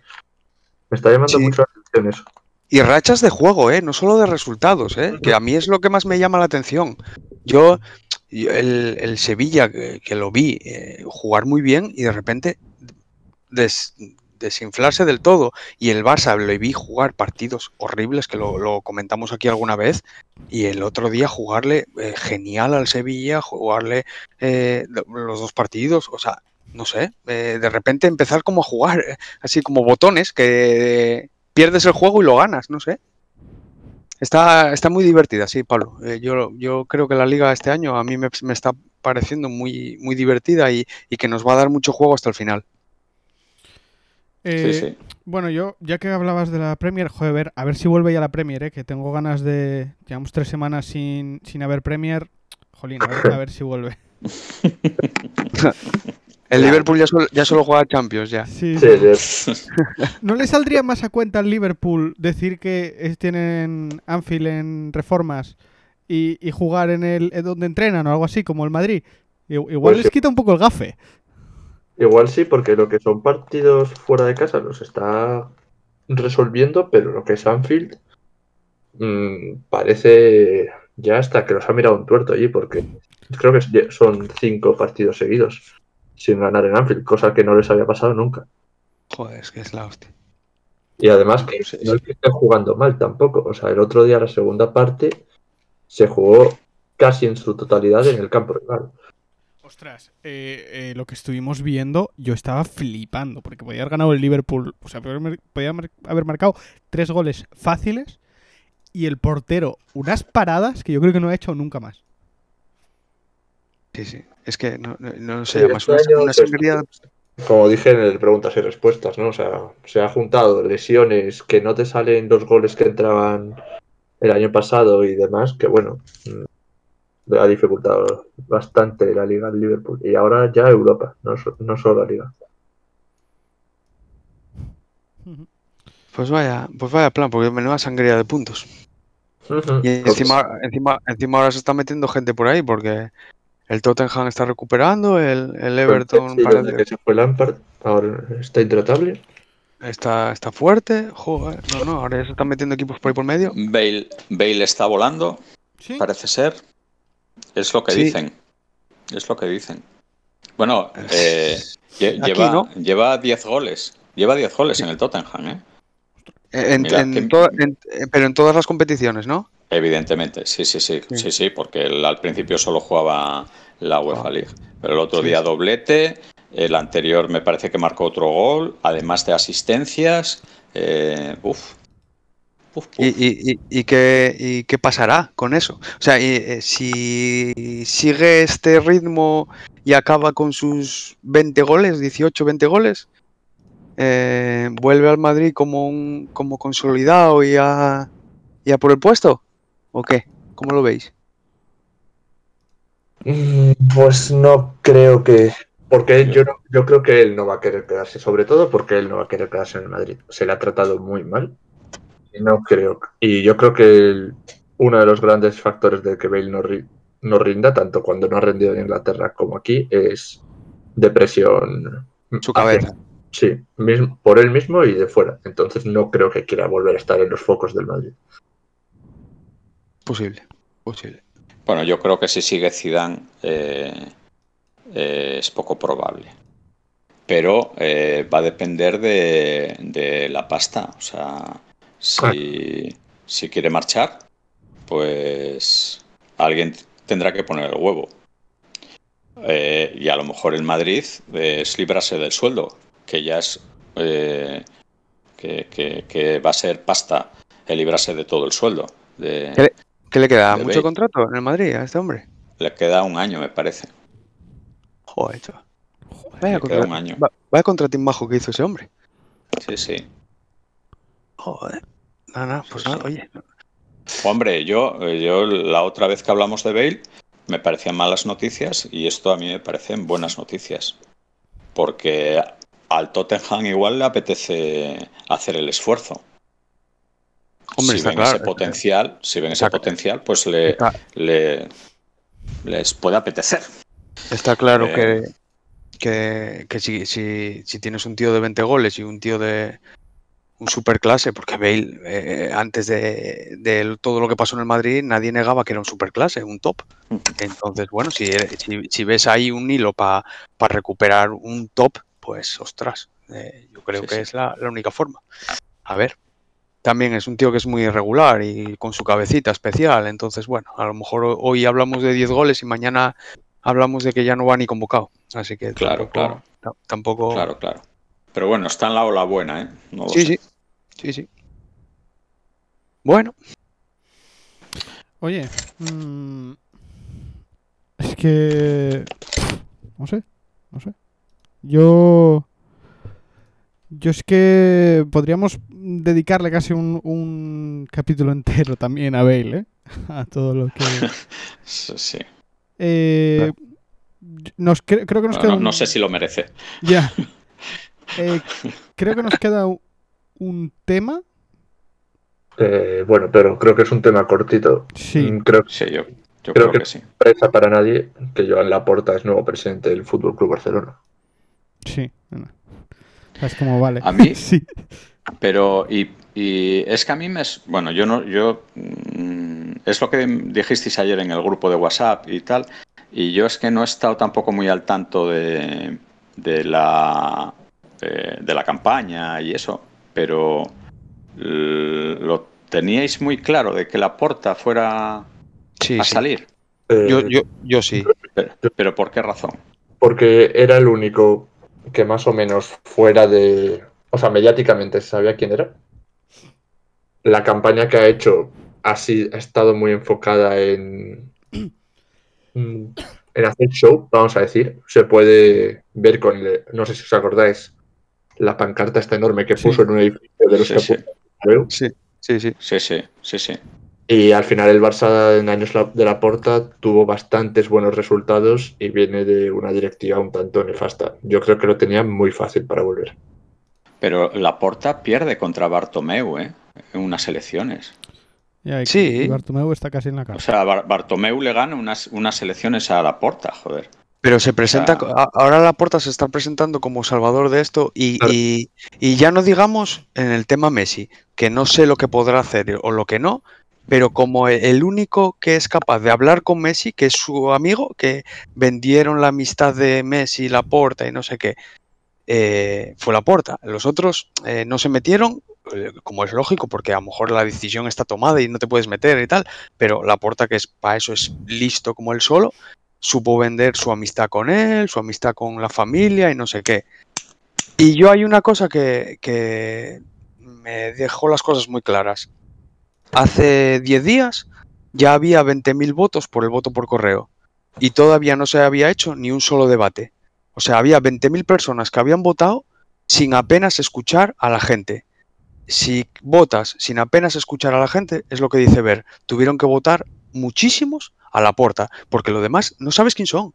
me está llamando Sí. mucho la atención eso. Y rachas de juego, ¿eh? No solo de resultados, ¿eh? Que a mí es lo que más me llama la atención. Yo- el, el Sevilla, que, lo vi eh, jugar muy bien y de repente des- desinflarse del todo. Y el Barça le vi jugar partidos horribles, que lo, lo comentamos aquí alguna vez, y el otro día jugarle eh, genial al Sevilla, jugarle eh, los dos partidos, o sea, no sé, eh, de repente empezar como a jugar, eh, así como botones, que pierdes el juego y lo ganas, no sé. Está, está muy divertida, sí, Pablo. Eh, yo, yo creo que la liga este año a mí me, me está pareciendo muy, muy divertida y, y que nos va a dar mucho juego hasta el final. Eh, Sí, sí. Bueno, yo, ya que hablabas de la Premier, joder, a ver, a ver si vuelve ya la Premier, ¿eh? que tengo ganas de. Llevamos tres semanas sin, sin haber Premier. Jolín, a ver, a ver si vuelve. El. Liverpool ya solo, ya solo juega Champions ya. Sí, Sí, sí. sí. ¿No le saldría más a cuenta al Liverpool decir que es- tienen Anfield en reformas y, y jugar en el en donde entrenan o algo así, como el Madrid? Igual Pues les sí. quita un poco el gafe. Igual sí, porque lo que son partidos fuera de casa los está resolviendo, pero lo que es Anfield mm, parece ya hasta que los ha mirado un tuerto allí, porque creo que son cinco partidos seguidos sin ganar en Anfield, cosa que no les había pasado nunca. Joder, es que es la hostia. Y además que Sí, no es que estén jugando mal tampoco. O sea, el otro día, la segunda parte, se jugó casi en su totalidad en el campo rival. Ostras, eh, eh, lo que estuvimos viendo, yo estaba flipando, porque podía haber ganado el Liverpool, o sea, podía haber marcado tres goles fáciles y el portero unas paradas que yo creo que no ha hecho nunca más. Sí, sí. Es que no, no, no sé, este una, año, una pues, sangría Como dije en el preguntas y respuestas, ¿no? O sea, se ha juntado lesiones que no te salen los goles que entraban el año pasado y demás, que bueno, mm, le ha dificultado bastante la liga al Liverpool. Y ahora ya Europa, no, so- no solo la liga. Pues vaya, pues vaya plan, porque menuda sangría de puntos. Y encima, encima, encima ahora se está metiendo gente por ahí, porque el Tottenham está recuperando, el, el Everton Sí, parece que se fue Lampard, ahora está intratable. está, está fuerte. Joder, no, no, ahora ya se están metiendo equipos por ahí por medio. Bale, Bale está volando, Sí. parece ser. Es lo que Sí. dicen. Es lo que dicen. Bueno, eh, Aquí, lleva, ¿no? lleva 10 goles. Lleva 10 goles en el Tottenham, ¿eh? En- Mira, en que- to- en- eh, pero en todas las competiciones, ¿no? Evidentemente, sí, sí, sí, Sí. sí, sí, porque él al principio solo jugaba la UEFA Ah. League, pero el otro Sí, día doblete, el anterior me parece que marcó otro gol, además de asistencias, eh, uf, uf, ¿Y, uf. y, y- y qué, y qué pasará con eso? O sea, y, eh, si sigue este ritmo y acaba con sus 20 goles, 18, 20 goles, eh, ¿vuelve al Madrid como un como consolidado y a, y a por el puesto? ¿O qué? ¿Cómo lo veis? Mm, Pues no creo que. Porque yo, yo creo que él no va a querer quedarse, sobre todo porque él no va a querer quedarse en el Madrid. Se le ha tratado muy mal. Y no creo. Y yo creo que el- uno de los grandes factores de que Bale no, ri- no rinda, tanto cuando no ha rendido en Inglaterra como aquí, es depresión. Su cabeza. Sí, mismo, por él mismo y de fuera. Entonces no creo que quiera volver a estar en los focos del Madrid. Posible, posible. Bueno, yo creo que si sigue Zidane eh, eh, es poco probable. Pero eh, va a depender de, de la pasta. O sea, si, si quiere marchar, pues alguien tendrá que poner el huevo. Eh, y a lo mejor el Madrid eh, es librarse del sueldo, que ya es eh, que, que- que va a ser pasta el librarse de todo el sueldo. De, ¿Qué ¿Qué le queda? ¿Mucho Bale. contrato en el Madrid a este hombre? le queda un año, me parece. Joder, chaval. Vaya, le queda contra- un año. va- vaya contratín bajo que hizo ese hombre. Sí, sí. Joder. Nada, nada, pues nada, oye. Hombre, yo, eh, yo la otra vez que hablamos de Bale me parecían malas noticias y esto a mí me parecen buenas noticias. Porque al Tottenham igual le apetece hacer el esfuerzo. Hombre, si ven claro, ese potencial, si ven ese está- potencial, pues le, Está, le- les puede apetecer. está claro Eh. que, que, que si, si, si tienes un tío de 20 goles y un tío de un superclase, porque Bale, eh, antes de, de todo lo que pasó en el Madrid, nadie negaba que era un superclase, un top. Entonces, bueno, si, si, si ves ahí un hilo para recuperar un top, pues ostras, Eh, yo creo Sí, que sí. es la, la única forma. A ver, también es un tío que es muy irregular y con su cabecita especial. Entonces, bueno, a lo mejor ho- hoy hablamos de 10 goles y mañana hablamos de que ya no va ni convocado. Así que Claro, tampoco, claro. ta- tampoco. Claro, claro. Pero bueno, está en la ola buena, ¿eh? No Sí, sé. sí, sí, sí. Bueno, Oye, mm, es que... No sé, no sé. Yo... Yo es que podríamos dedicarle casi un, un capítulo entero también a Bale, ¿eh? A todo lo que... Sí. Eh, nos, cre- creo que nos No, queda no- un- no sé si lo merece. Ya. Eh, creo que nos queda un, tema. Eh, bueno, pero creo que es un tema cortito. Sí. Mm, Creo que Sí, yo, yo Creo creo que- que sí. no para nadie que Joan Laporta es nuevo presidente del Fútbol Club Barcelona. Sí. bueno. ¿Sabes cómo vale? A mí- sí. Pero, y, y es que a mí me. es- Bueno, yo no. yo mm, Es lo que dijisteis ayer en el grupo de WhatsApp y tal. Y yo es que no he estado tampoco muy al tanto de, de la. De, de la campaña y eso. Pero. Lo teníais muy claro de que la porta fuera sí, a sí. salir. Eh, Yo, yo, yo sí. Pero, pero ¿por qué razón? Porque era el único que más o menos fuera de... O sea, mediáticamente se sabía quién era. La campaña que ha hecho ha, ha estado muy enfocada en... En hacer show, vamos a decir. Se puede ver con... el- no sé si os acordáis, la pancarta esta enorme que Sí. puso en un edificio de los que. Sí, sí, sí. Sí, sí, sí, sí. Y al final el Barça en años la- de la Porta tuvo bastantes buenos resultados y viene de una directiva un tanto nefasta. Yo creo que lo tenía muy fácil para volver. Pero la porta pierde contra Bartomeu, ¿eh? En unas elecciones. Ya, y- Sí. Bartomeu está casi en la O cara. sea, Bar- Bartomeu le gana unas, unas elecciones a la porta, joder. Pero se presenta, O ahora Laporta se está presentando como salvador de esto y, Claro. y- y ya no digamos en el tema Messi, que no sé lo que podrá hacer o lo que no, pero como e- el único que es capaz de hablar con Messi, que es su amigo, que vendieron la amistad de Messi, Laporta y no sé qué, eh, fue Laporta. Los otros eh, no se metieron, eh, como es lógico, porque a lo mejor la decisión está tomada y no te puedes meter y tal, pero Laporta, que es para eso es listo como él solo, supo vender su amistad con él, su amistad con la familia y no sé qué. Y yo hay una cosa que, que me dejó las cosas muy claras. Hace 10 días ya había 20.000 votos por el voto por correo y todavía no se había hecho ni un solo debate. O sea, había 20.000 personas que habían votado sin apenas escuchar a la gente. Si votas sin apenas escuchar a la gente, es lo que dice Ver, tuvieron que votar muchísimos a la puerta, porque lo demás no sabes quién son.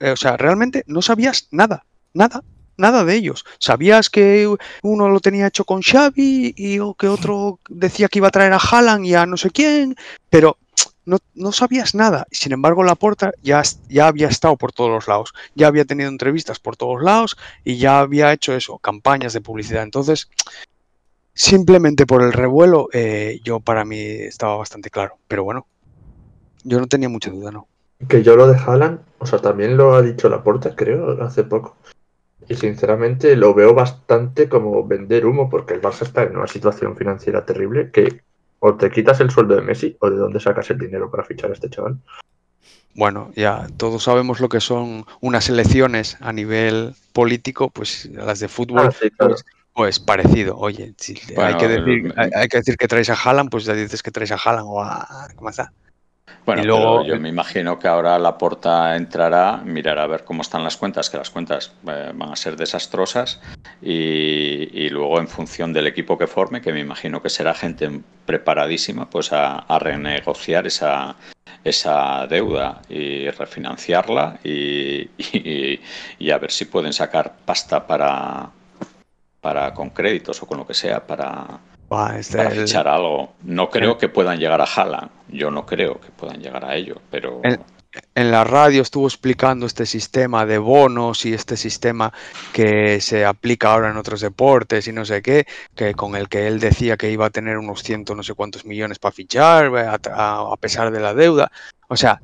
Eh, o sea, realmente no sabías nada, nada, nada de ellos. Sabías que uno lo tenía hecho con Xavi y o que otro decía que iba a traer a Haaland y a no sé quién, pero no, no sabías nada. Sin embargo, Laporta ya, ya había estado por todos los lados, ya había tenido entrevistas por todos lados y ya había hecho eso, campañas de publicidad. Entonces, simplemente por el revuelo, eh, yo para mí estaba bastante claro. Pero bueno, yo no tenía mucha duda, ¿no? Que yo lo de Haaland, o sea, también lo ha dicho Laporta, creo, hace poco. Y sinceramente lo veo bastante como vender humo, porque el Barça está en una situación financiera terrible que o te quitas el sueldo de Messi o de dónde sacas el dinero para fichar a este chaval. Bueno, ya todos sabemos lo que son unas elecciones a nivel político, pues las de fútbol, Ah, sí, claro. pues, pues parecido. Oye, si hay, que decir, el- hay, hay que decir que traes a Haaland, pues ya dices que traes a Haaland o a... ¿Cómo está? Bueno, Y luego- pero yo me imagino que ahora la porta entrará, mirará a ver cómo están las cuentas, que las cuentas eh, van a ser desastrosas, y, y luego en función del equipo que forme, que me imagino que será gente preparadísima, pues a, a renegociar esa, esa deuda y refinanciarla y, y- y a ver si pueden sacar pasta para, para con créditos o con lo que sea para, Buah, este, para el- fichar algo. No creo el- que puedan llegar a Haaland. Yo no creo que puedan llegar a ello, pero en la radio estuvo explicando este sistema de bonos y este sistema que se aplica ahora en otros deportes y no sé qué, que con el que él decía que iba a tener unos ciento no sé cuántos millones para fichar a, a- a pesar de la deuda. O sea,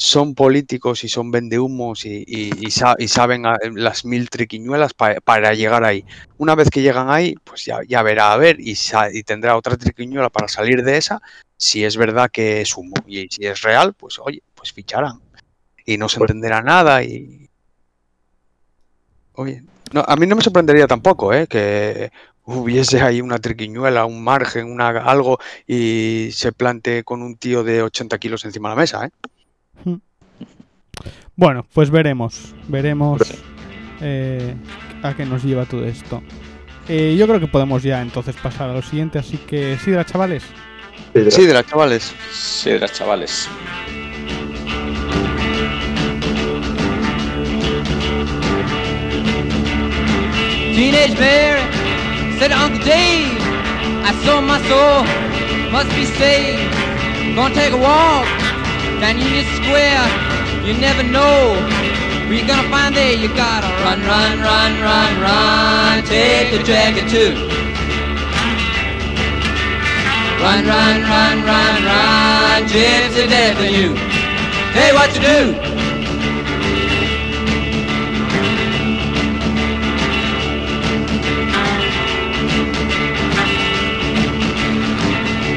son políticos y son vendehumos y, y, y, sa- y saben a- las mil triquiñuelas pa- para llegar ahí. Una vez que llegan ahí, pues ya, ya verá a ver y, y tendrá otra triquiñuela para salir de esa, si es verdad que es humo. Y si es real, pues oye, pues ficharán. Y no se Pues- entenderá nada y... Oye, no, a mí no me sorprendería tampoco, ¿eh? Que hubiese ahí una triquiñuela, un margen, una, algo y se plante con un tío de 80 kilos encima de la mesa, ¿eh? Bueno, pues veremos. Veremos eh, a qué nos lleva todo esto. Eh, yo creo que podemos ya entonces pasar a lo siguiente, así que Sidra, chavales. Sidra. Chavales. Sidra, chavales. Teenage Mary said Uncle Dave, I sold my soul, must be saved. Gonna take a walk down Union Square, you never know where you're gonna find there. You gotta run, run, run, run, run, take the jacket too. Run, run, run, run, run, gypsy death in you. Hey, what you do?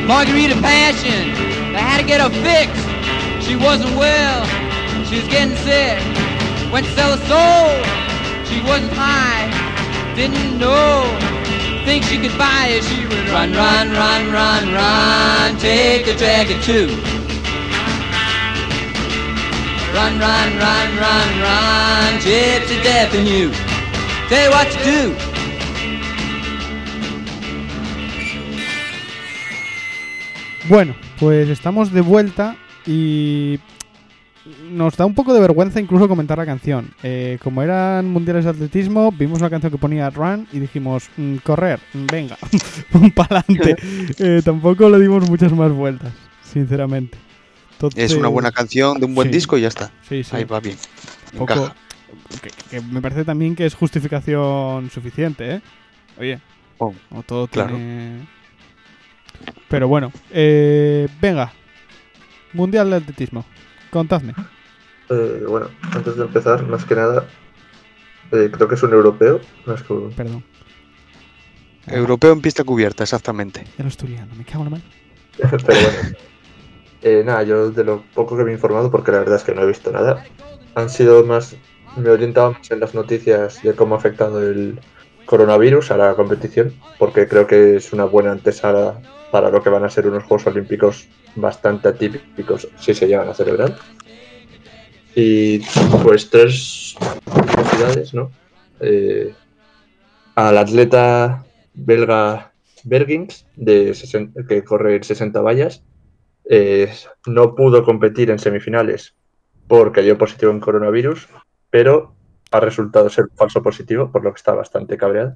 Margarita Passion. They had to get her fixed. She wasn't well. She was getting sick. Went to sell her soul. She wasn't high. Didn't know. Think she could buy it. She would run, run, run, run, run. Take a jacket too. Run, run, run, run, run. Gypsy death in you. Tell you what to do. Bueno, pues estamos de vuelta y nos da un poco de vergüenza incluso comentar la canción. Eh, como eran mundiales de atletismo, vimos una canción que ponía Run y dijimos, "Mm, correr, mm, venga, para adelante. tampoco le dimos muchas más vueltas, sinceramente. Es una buena canción de un buen sí. disco y ya está. Sí, sí. Ahí va bien. un poco- que, que me parece también que es justificación suficiente, ¿eh? Oye, Oh, no todo claro. tiene... Pero bueno, eh, venga. Mundial de atletismo. Contadme. Eh, bueno, antes de empezar, más que nada, eh, creo que es un europeo. Más que un- Perdón. Europeo en pista cubierta, exactamente. Ya lo estoy liando, me cago en la mano. Pero bueno. Eh, nada, yo de lo poco que me he informado, porque la verdad es que no he visto nada, han sido más. Me he orientado más en las noticias de cómo ha afectado el coronavirus a la competición, porque creo que es una buena antesala para lo que van a ser unos Juegos Olímpicos bastante atípicos si se llegan a celebrar. Y pues tres curiosidades, ¿no? Eh, al atleta belga Bergings, de 60 que corre en 60 vallas, eh, no pudo competir en semifinales porque dio positivo en coronavirus, pero ha resultado ser falso positivo, por lo que está bastante cabreado.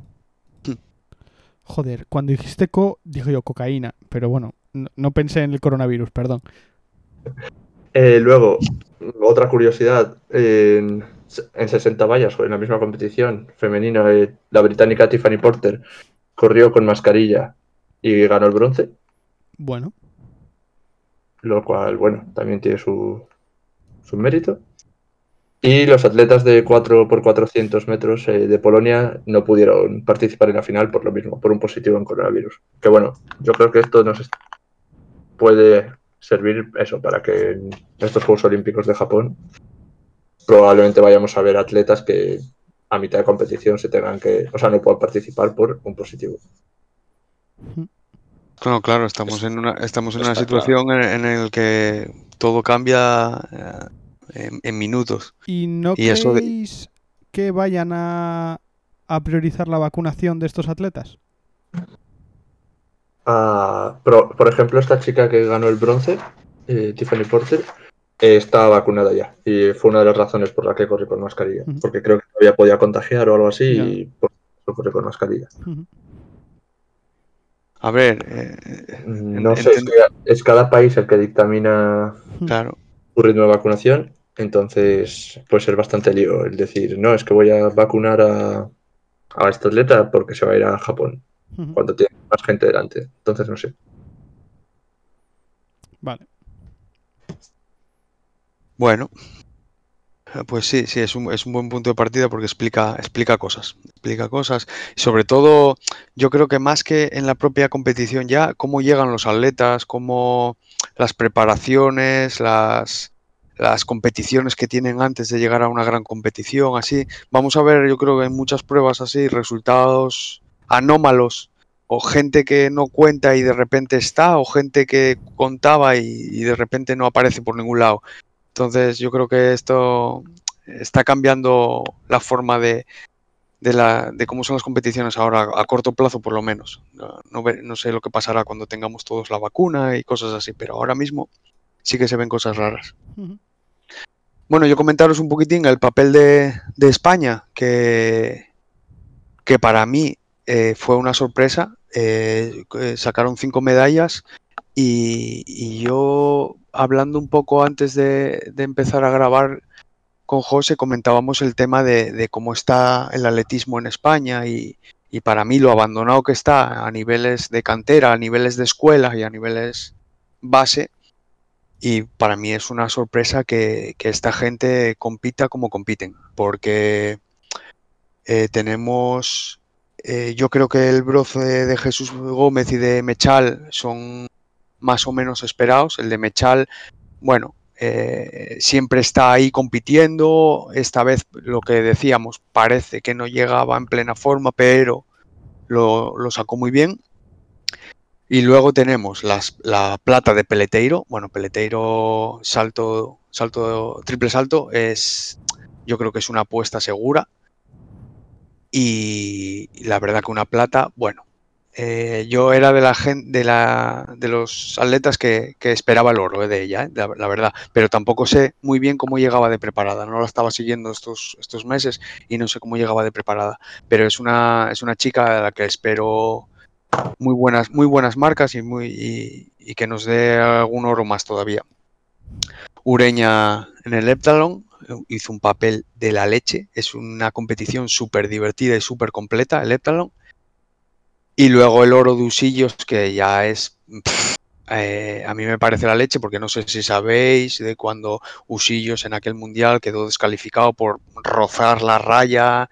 Joder, cuando dijiste co, dije yo cocaína, pero bueno, no, no pensé en el coronavirus, perdón. Eh, luego, otra curiosidad, en, en 60 vallas, en la misma competición femenina, eh, la británica Tiffany Porter corrió con mascarilla y ganó el bronce, Bueno, lo cual, bueno, también tiene su, su mérito. Y los atletas de 4 por 400 metros eh, de Polonia no pudieron participar en la final por lo mismo, por un positivo en coronavirus. Que bueno, yo creo que esto nos puede servir eso para que en estos Juegos Olímpicos de Japón probablemente vayamos a ver atletas que a mitad de competición se tengan que, o sea, no puedan participar por un positivo. Claro, claro, estamos en una, estamos en una situación en, en la que todo cambia eh, en, en minutos. ¿y no Y eso de- creéis que vayan a, a priorizar la vacunación de estos atletas? Ah, pero, por ejemplo, esta chica que ganó el bronce, eh, Tiffany Porter, eh, está vacunada ya. Y fue una de las razones por la que corre con mascarilla. Porque creo que todavía podía contagiar o algo así Ya. y por eso corre con mascarilla. A ver, eh, No En- sé, es, entiendo. que es cada país el que dictamina claro, su ritmo de vacunación. Entonces puede ser bastante lío el decir, no, es que voy a vacunar a, a este atleta porque se va a ir a Japón Cuando tiene más gente delante. Entonces no sé. Vale. Bueno, pues sí, sí, es un, es un buen punto de partida porque explica, explica cosas. Explica cosas. Y sobre todo, yo creo que más que en la propia competición ya, cómo llegan los atletas, cómo las preparaciones, las, las competiciones que tienen antes de llegar a una gran competición, así. Vamos a ver, yo creo que en muchas pruebas así, resultados anómalos o gente que no cuenta y de repente está, o gente que contaba y, y de repente no aparece por ningún lado. Entonces yo creo que esto está cambiando la forma de, de, la, de cómo son las competiciones ahora, a corto plazo por lo menos. No, no sé lo que pasará cuando tengamos todos la vacuna y cosas así, pero ahora mismo sí que se ven cosas raras. Bueno, yo comentaros un poquitín el papel de, de España, que, que para mí eh, fue una sorpresa. Eh, eh, sacaron cinco medallas y, yo, hablando un poco antes de, empezar a grabar con José, comentábamos el tema de, cómo está el atletismo en España y, para mí lo abandonado que está a niveles de cantera, a niveles de escuela y a niveles base. Y para mí es una sorpresa que, esta gente compita como compiten, porque tenemos, eh, yo creo que el broce de Jesús Gómez y de Mechal son más o menos esperados. El de Mechal, bueno, eh, siempre está ahí compitiendo. Esta vez lo que decíamos, parece que no llegaba en plena forma, pero lo, lo sacó muy bien. Y luego tenemos las- la plata de Peleteiro. Bueno, Peleteiro salto, salto, triple salto es, yo creo que es una apuesta segura. Y la verdad que una plata, bueno, eh, yo era de la gente, de la, de los atletas que, esperaba el oro eh, de ella, eh, la, verdad. Pero tampoco sé muy bien cómo llegaba de preparada. No la estaba siguiendo estos, estos meses y no sé cómo llegaba de preparada. Pero es una, es una chica a la que espero muy buenas, muy buenas marcas y, muy, y, que nos dé algún oro más todavía. Ureña en el heptalon eh, hizo un papel de la leche. Es una competición súper divertida y súper completa, el heptalon. Y luego el oro de Usillos, que ya es. eh, a mí me parece la leche, porque no sé si sabéis de cuando Usillos en aquel mundial quedó descalificado por rozar la raya,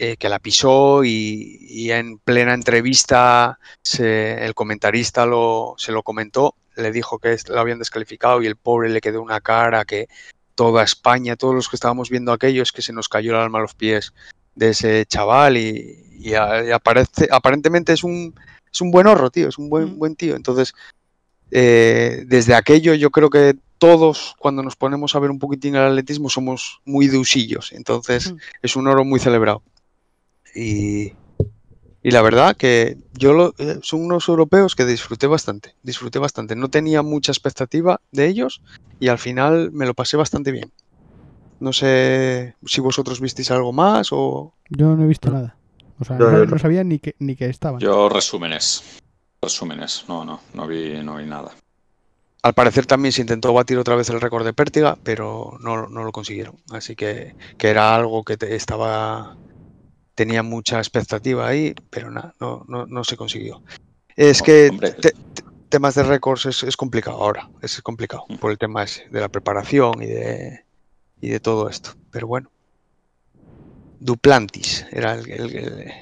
eh, que la pisó y, en plena entrevista el comentarista lo, se lo comentó, le dijo que lo habían descalificado y el pobre le quedó una cara que toda España, todos los que estábamos viendo aquello, es que se nos cayó el alma a los pies de ese chaval y, y a- y aparece, aparentemente es un, es un buen horro, tío, es un buen, buen tío. Entonces, eh, desde aquello yo creo que todos cuando nos ponemos a ver un poquitín el atletismo somos muy de usillos, entonces Mm. es un oro muy celebrado. Y, y la verdad que yo lo- eh, son unos europeos que disfruté bastante, disfruté bastante. No tenía mucha expectativa de ellos y al final me lo pasé bastante bien. No sé si vosotros visteis algo más o... Yo no he visto nada. O sea, Yo no. no sabía ni que, ni que estaban. Yo resúmenes. Resúmenes. No, no, no vi, no vi nada. Al parecer también se intentó batir otra vez el récord de Pértiga, pero no, no lo consiguieron. Así que, que era algo que te- estaba tenía mucha expectativa ahí, pero nada, no, no, no se consiguió. Es que Hombre. te- te- temas de récords es, es complicado ahora, es complicado Mm. por el tema ese, de la preparación y de, y de todo esto. Pero bueno. Duplantis era el, el- el-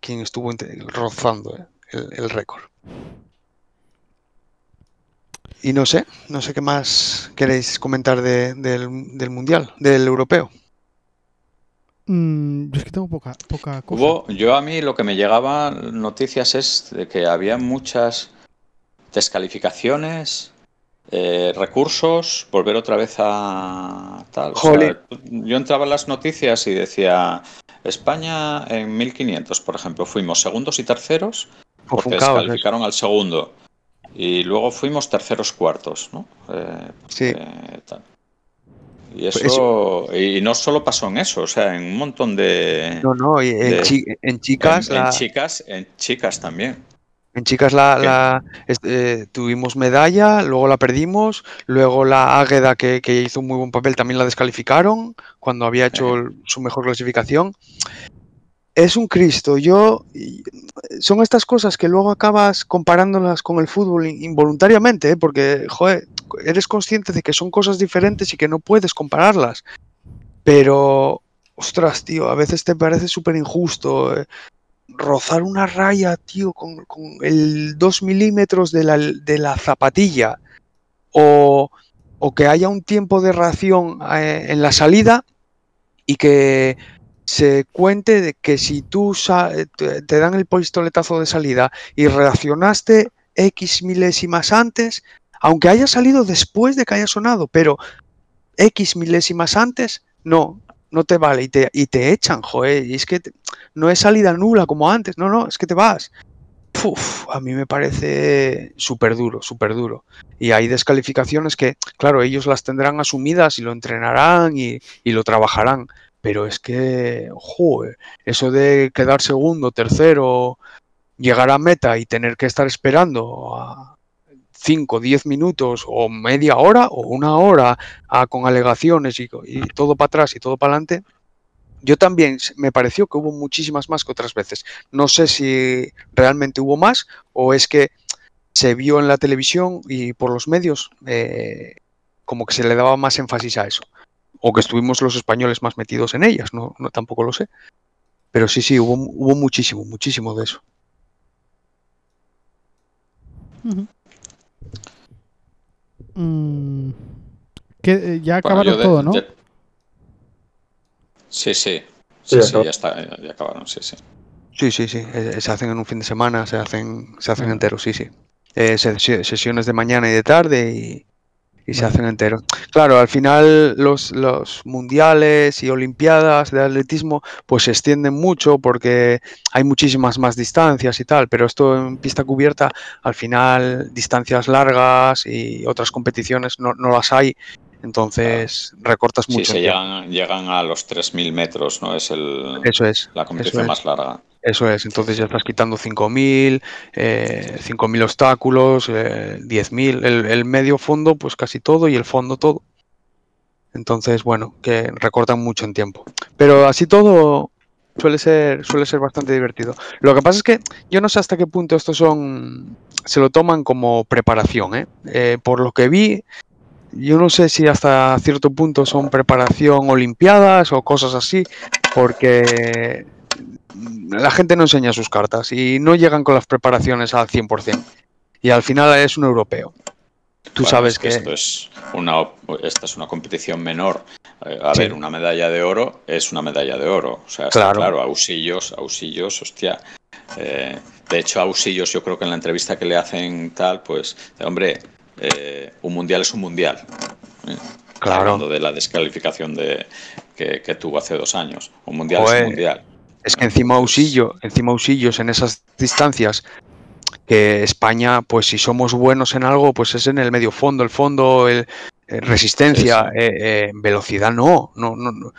quien estuvo rozando eh, el, el récord. Y no sé, no sé qué más queréis comentar de- del, del mundial, del europeo. Mm, yo es que tengo poca, poca cosa. Hubo, yo a mí lo que me llegaba noticias es de que había muchas descalificaciones, eh, recursos, volver otra vez a tal. O sea, yo entraba en las noticias y decía España en 1500, por ejemplo, fuimos segundos y terceros porque descalificaron al segundo y luego fuimos terceros cuartos, ¿no? Eh, Sí. eh, tal. Y Pues eso, y no solo pasó en eso, o sea, en un montón de, No, no, y en, de- chi- en chicas, en, chicas, en chicas también. en chicas la, eh, tuvimos medalla, luego la perdimos, luego la Águeda que, que hizo un muy buen papel también la descalificaron cuando había hecho el- su mejor clasificación. Es un Cristo, yo son estas cosas que luego acabas comparándolas con el fútbol in- involuntariamente, ¿eh? porque joder, eres consciente de que son cosas diferentes y que no puedes compararlas. Pero, ostras, tío, a veces te parece súper injusto. eh, rozar una raya, tío, con, con el 2 milímetros de la, de la zapatilla. O, o que haya un tiempo de reacción eh, en la salida y que se cuente de que si tú te dan el pistoletazo de salida y reaccionaste X milésimas antes, aunque haya salido después de que haya sonado, pero X milésimas antes, no, no te vale y te, echan, joder, y es que no es salida nula como antes, no, no, es que te vas. A mí me parece súper duro, súper duro. Y hay descalificaciones que, claro, ellos las tendrán asumidas y lo entrenarán y, y lo trabajarán. Pero es que, joder, eso de quedar segundo, tercero, llegar a meta y tener que estar esperando a 5, 10 minutos o media hora o una hora a- con alegaciones y, todo para atrás y todo para adelante, yo también me pareció que hubo muchísimas más que otras veces. No sé si realmente hubo más o es que se vio en la televisión y por los medios eh, como que se le daba más énfasis a eso. O que estuvimos los españoles más metidos en ellas, no, tampoco lo sé. Pero sí, sí, hubo, hubo muchísimo, muchísimo de eso. Ujú. Mm, que eh, ya Bueno, acabaron de- todo, ¿no? de- Sí, sí. Sí, Sí, ya sí, acabó. ya está, ya, ya acabaron, sí, sí. Sí, sí, sí. eh, se hacen en un fin de semana, se hacen, se hacen Vale. enteros, sí, sí. Eh, se- se- sesiones de mañana y de tarde y, y se hacen enteros. Claro, al final los, los mundiales y olimpiadas de atletismo pues se extienden mucho porque hay muchísimas más distancias y tal, pero esto en pista cubierta, al final distancias largas y otras competiciones no, no las hay, entonces recortas Sí, mucho. se el tiempo. llegan, llegan a los 3.000 metros, ¿no? Es el, Eso es. la competición es. más larga. Eso es, entonces ya estás quitando 5.000, eh, 5.000 obstáculos, eh, 10.000, el, el medio fondo pues casi todo y el fondo todo. Entonces, bueno, que recortan mucho en tiempo. Pero así todo suele ser, suele ser bastante divertido. Lo que pasa es que yo no sé hasta qué punto estos son, se lo toman como preparación, ¿eh? Eh, por lo que vi, yo no sé si hasta cierto punto son preparación olimpiadas o cosas así, porque la gente no enseña sus cartas y no llegan con las preparaciones al 100%. Y al final es un europeo. Tú Bueno, sabes es que, que... esto es una, esta es una competición menor. Eh, a Sí. ver, una medalla de oro es una medalla de oro. O sea, está Claro. claro, Ausillos, Ausillos, hostia. Eh, de hecho, Ausillos, yo creo que en la entrevista que le hacen tal, pues, hombre, eh, un mundial es un mundial. Eh, Claro. Hablando de la descalificación de, que, que tuvo hace dos años. Un mundial es un mundial. Es que encima Ausillo, encima Ausillos en esas distancias que España, pues si somos buenos en algo, pues es en el medio fondo, el fondo, el, eh, resistencia, eh, eh, velocidad no, no, no,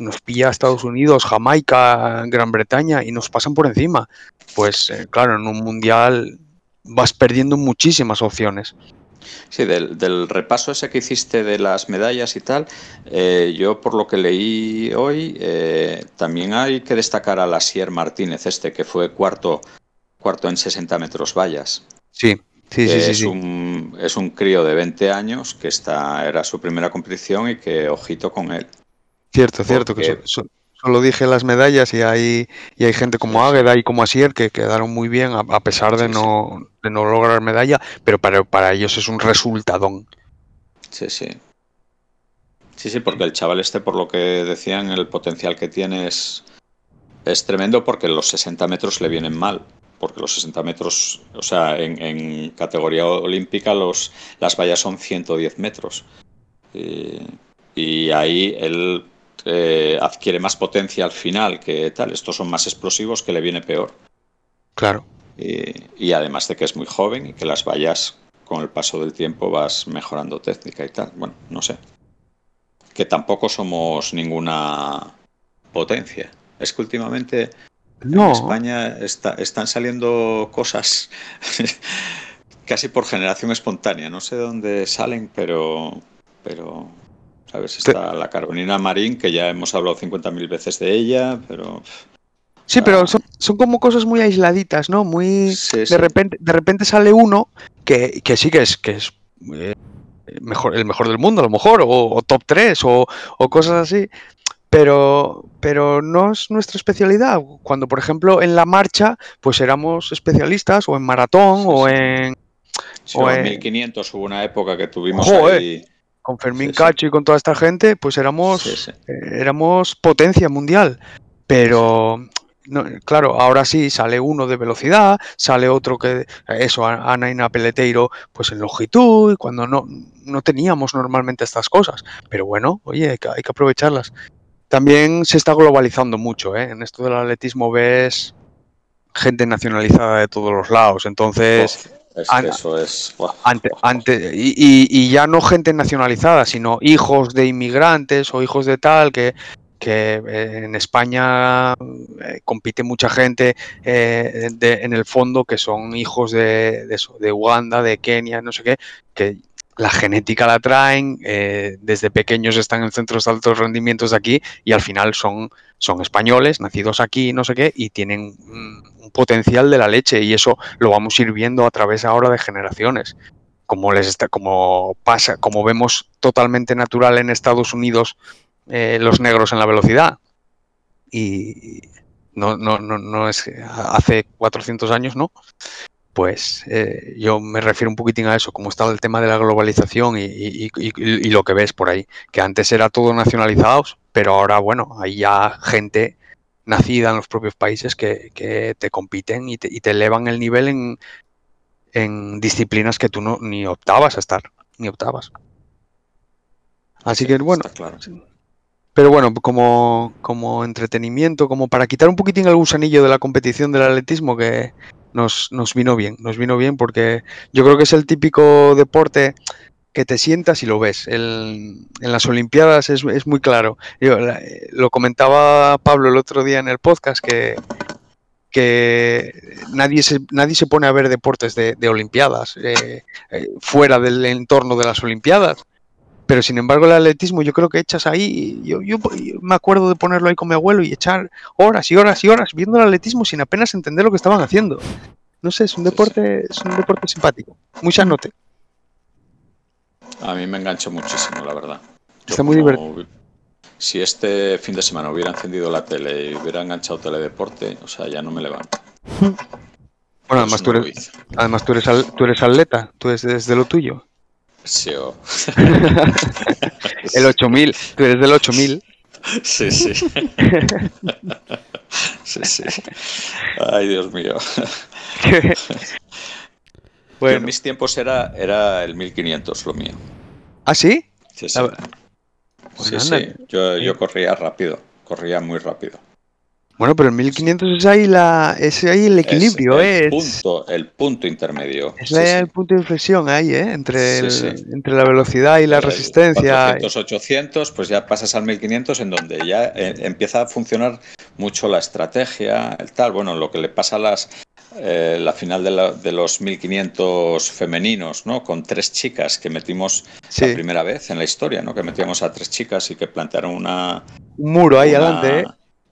nos pilla Estados Unidos, Jamaica, Gran Bretaña y nos pasan por encima. Pues eh, claro, en un mundial vas perdiendo muchísimas opciones. Sí, del, del repaso ese que hiciste de las medallas y tal, eh, yo por lo que leí hoy, eh, también hay que destacar a Lasier Martínez, este que fue cuarto, cuarto en 60 metros vallas. Sí, sí, sí, es, sí. Un, es un crío de 20 años que está, era su primera competición y que ojito con él. Cierto, cierto, que porque- solo dije las medallas y hay, y hay gente como. Águeda y como Asier que quedaron muy bien a, a pesar de Sí, no, de no lograr medalla, pero para, para ellos es un resultadón. Sí, sí. Sí, sí, porque el chaval este, por lo que decían, el potencial que tiene es, es tremendo porque los 60 metros le vienen mal. Porque los 60 metros, o sea, en, en categoría olímpica los, las vallas son 110 metros. Y, y ahí él eh, adquiere más potencia al final que tal. Estos son más explosivos que le viene peor. Claro. Y, y además de que es muy joven y que las vallas con el paso del tiempo vas mejorando técnica y tal. Bueno, no sé. Que tampoco somos ninguna potencia. Es que últimamente en España está- están saliendo cosas casi por generación espontánea. No sé de dónde salen, pero, pero ¿sabes? Está la Carolina Marín, que ya hemos hablado 50.000 veces de ella, pero sí, pero son, son como cosas muy aisladitas, ¿no? Muy sí, de sí. repente, de repente sale uno que, que sí que es, que es eh, mejor, el mejor del mundo, a lo mejor, o, o top 3, o, o cosas así. Pero, pero no es nuestra especialidad. Cuando, por ejemplo, en la marcha, pues éramos especialistas, o en maratón, Sí, o en Sí, O en en- 1500 hubo una época que tuvimos ahí. Con Fermín Sí. Cacho y con toda esta gente, pues éramos, eh, éramos potencia mundial. Pero, no, claro, ahora sí sale uno de velocidad, sale otro que, eso, A- Anaina Peleteiro, pues en longitud, y cuando no, no teníamos normalmente estas cosas. Pero bueno, oye, hay que, hay que aprovecharlas. También se está globalizando mucho, ¿eh? En esto del atletismo ves gente nacionalizada de todos los lados. Entonces, es que Ana- eso es. ante, ante- y, y- ya no gente nacionalizada, sino hijos de inmigrantes o hijos de tal, que, que eh, en España eh, compite mucha gente eh, de- en el fondo que son hijos de, de eso, de Uganda, de Kenia, no sé qué, que la genética la traen, eh, desde pequeños están en centros de altos rendimientos de aquí y al final son, son españoles, nacidos aquí, no sé qué, y tienen mm, un potencial de la leche y eso lo vamos a ir viendo a través ahora de generaciones. Como les está, como pasa, como vemos totalmente natural en Estados Unidos eh, los negros en la velocidad. Y no, no, no, no es hace 400 años, ¿no? Pues eh, yo me refiero un poquitín a eso, como está el tema de la globalización y, y- y- y lo que ves por ahí, que antes era todo nacionalizados, pero ahora, bueno, hay ya gente nacida en los propios países que, que te compiten y te, y te elevan el nivel en, en disciplinas que tú no ni optabas a estar, ni optabas. Así sí, que bueno, pero bueno, como, como entretenimiento, como para quitar un poquitín el gusanillo de la competición del atletismo, que nos, nos vino bien, nos vino bien porque yo creo que es el típico deporte que te sientas y lo ves. El- en las Olimpiadas es, es muy claro. Yo, la- eh, lo comentaba Pablo el otro día en el podcast que, que nadie, se, nadie se pone a ver deportes de, de Olimpiadas eh, eh, fuera del entorno de las Olimpiadas. Pero sin embargo el atletismo yo creo que echas ahí, yo, yo, yo me acuerdo de ponerlo ahí con mi abuelo y echar horas y horas y horas viendo el atletismo sin apenas entender lo que estaban haciendo. No sé, es un deporte, es un deporte simpático, muy sanote. A mí me enganchó muchísimo, la verdad. Yo Está muy como- Si este fin de semana hubiera encendido la tele y hubiera enganchado teledeporte, o sea, ya no me levanto. Bueno, además tú eres, además tú eres, al- tú eres atleta, tú eres desde lo tuyo. Sí, o- El 8000, tú eres del 8000. sí, sí. Sí, sí. Ay, Dios mío. Yo en bueno, mis tiempos era, era el 1500 lo mío. ¿ah, sí? Sí, sí. Ah, Sí, Bueno, sí. anda. Yo, yo corría rápido, corría muy rápido. Bueno, pero el 1500 es ahí, la, es ahí el equilibrio, es el, Es- punto, el punto intermedio. Es Sí, la- sí. el punto de inflexión ahí, ¿eh? Entre, Sí, el- sí. entre la velocidad y la resistencia. 400, 800, pues ya pasas al 1500 en donde ya eh, empieza a funcionar mucho la estrategia, el tal, bueno, lo que le pasa a las eh, la final de, la- de los 1500 femeninos, ¿no? Con tres chicas que metimos Sí, la primera vez en la historia, ¿no? Que metíamos a tres chicas y que plantearon una un muro ahí una- adelante, ¿eh?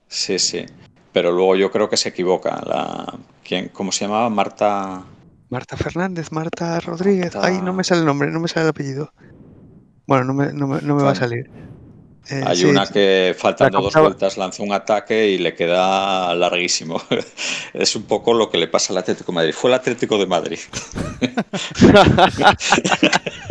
Sí, sí. Pero luego yo creo que se equivoca. La... ¿Quién, ¿Cómo se llamaba? Marta. Marta Fernández, Marta Rodríguez. Marta- Ay, no me sale el nombre, no me sale el apellido. Bueno, no me, no me, no me va a salir. Eh, Hay sí, una que faltando dos vueltas lanza un ataque y le queda larguísimo. es un poco lo que le pasa al Atlético de Madrid. Fue el Atlético de Madrid.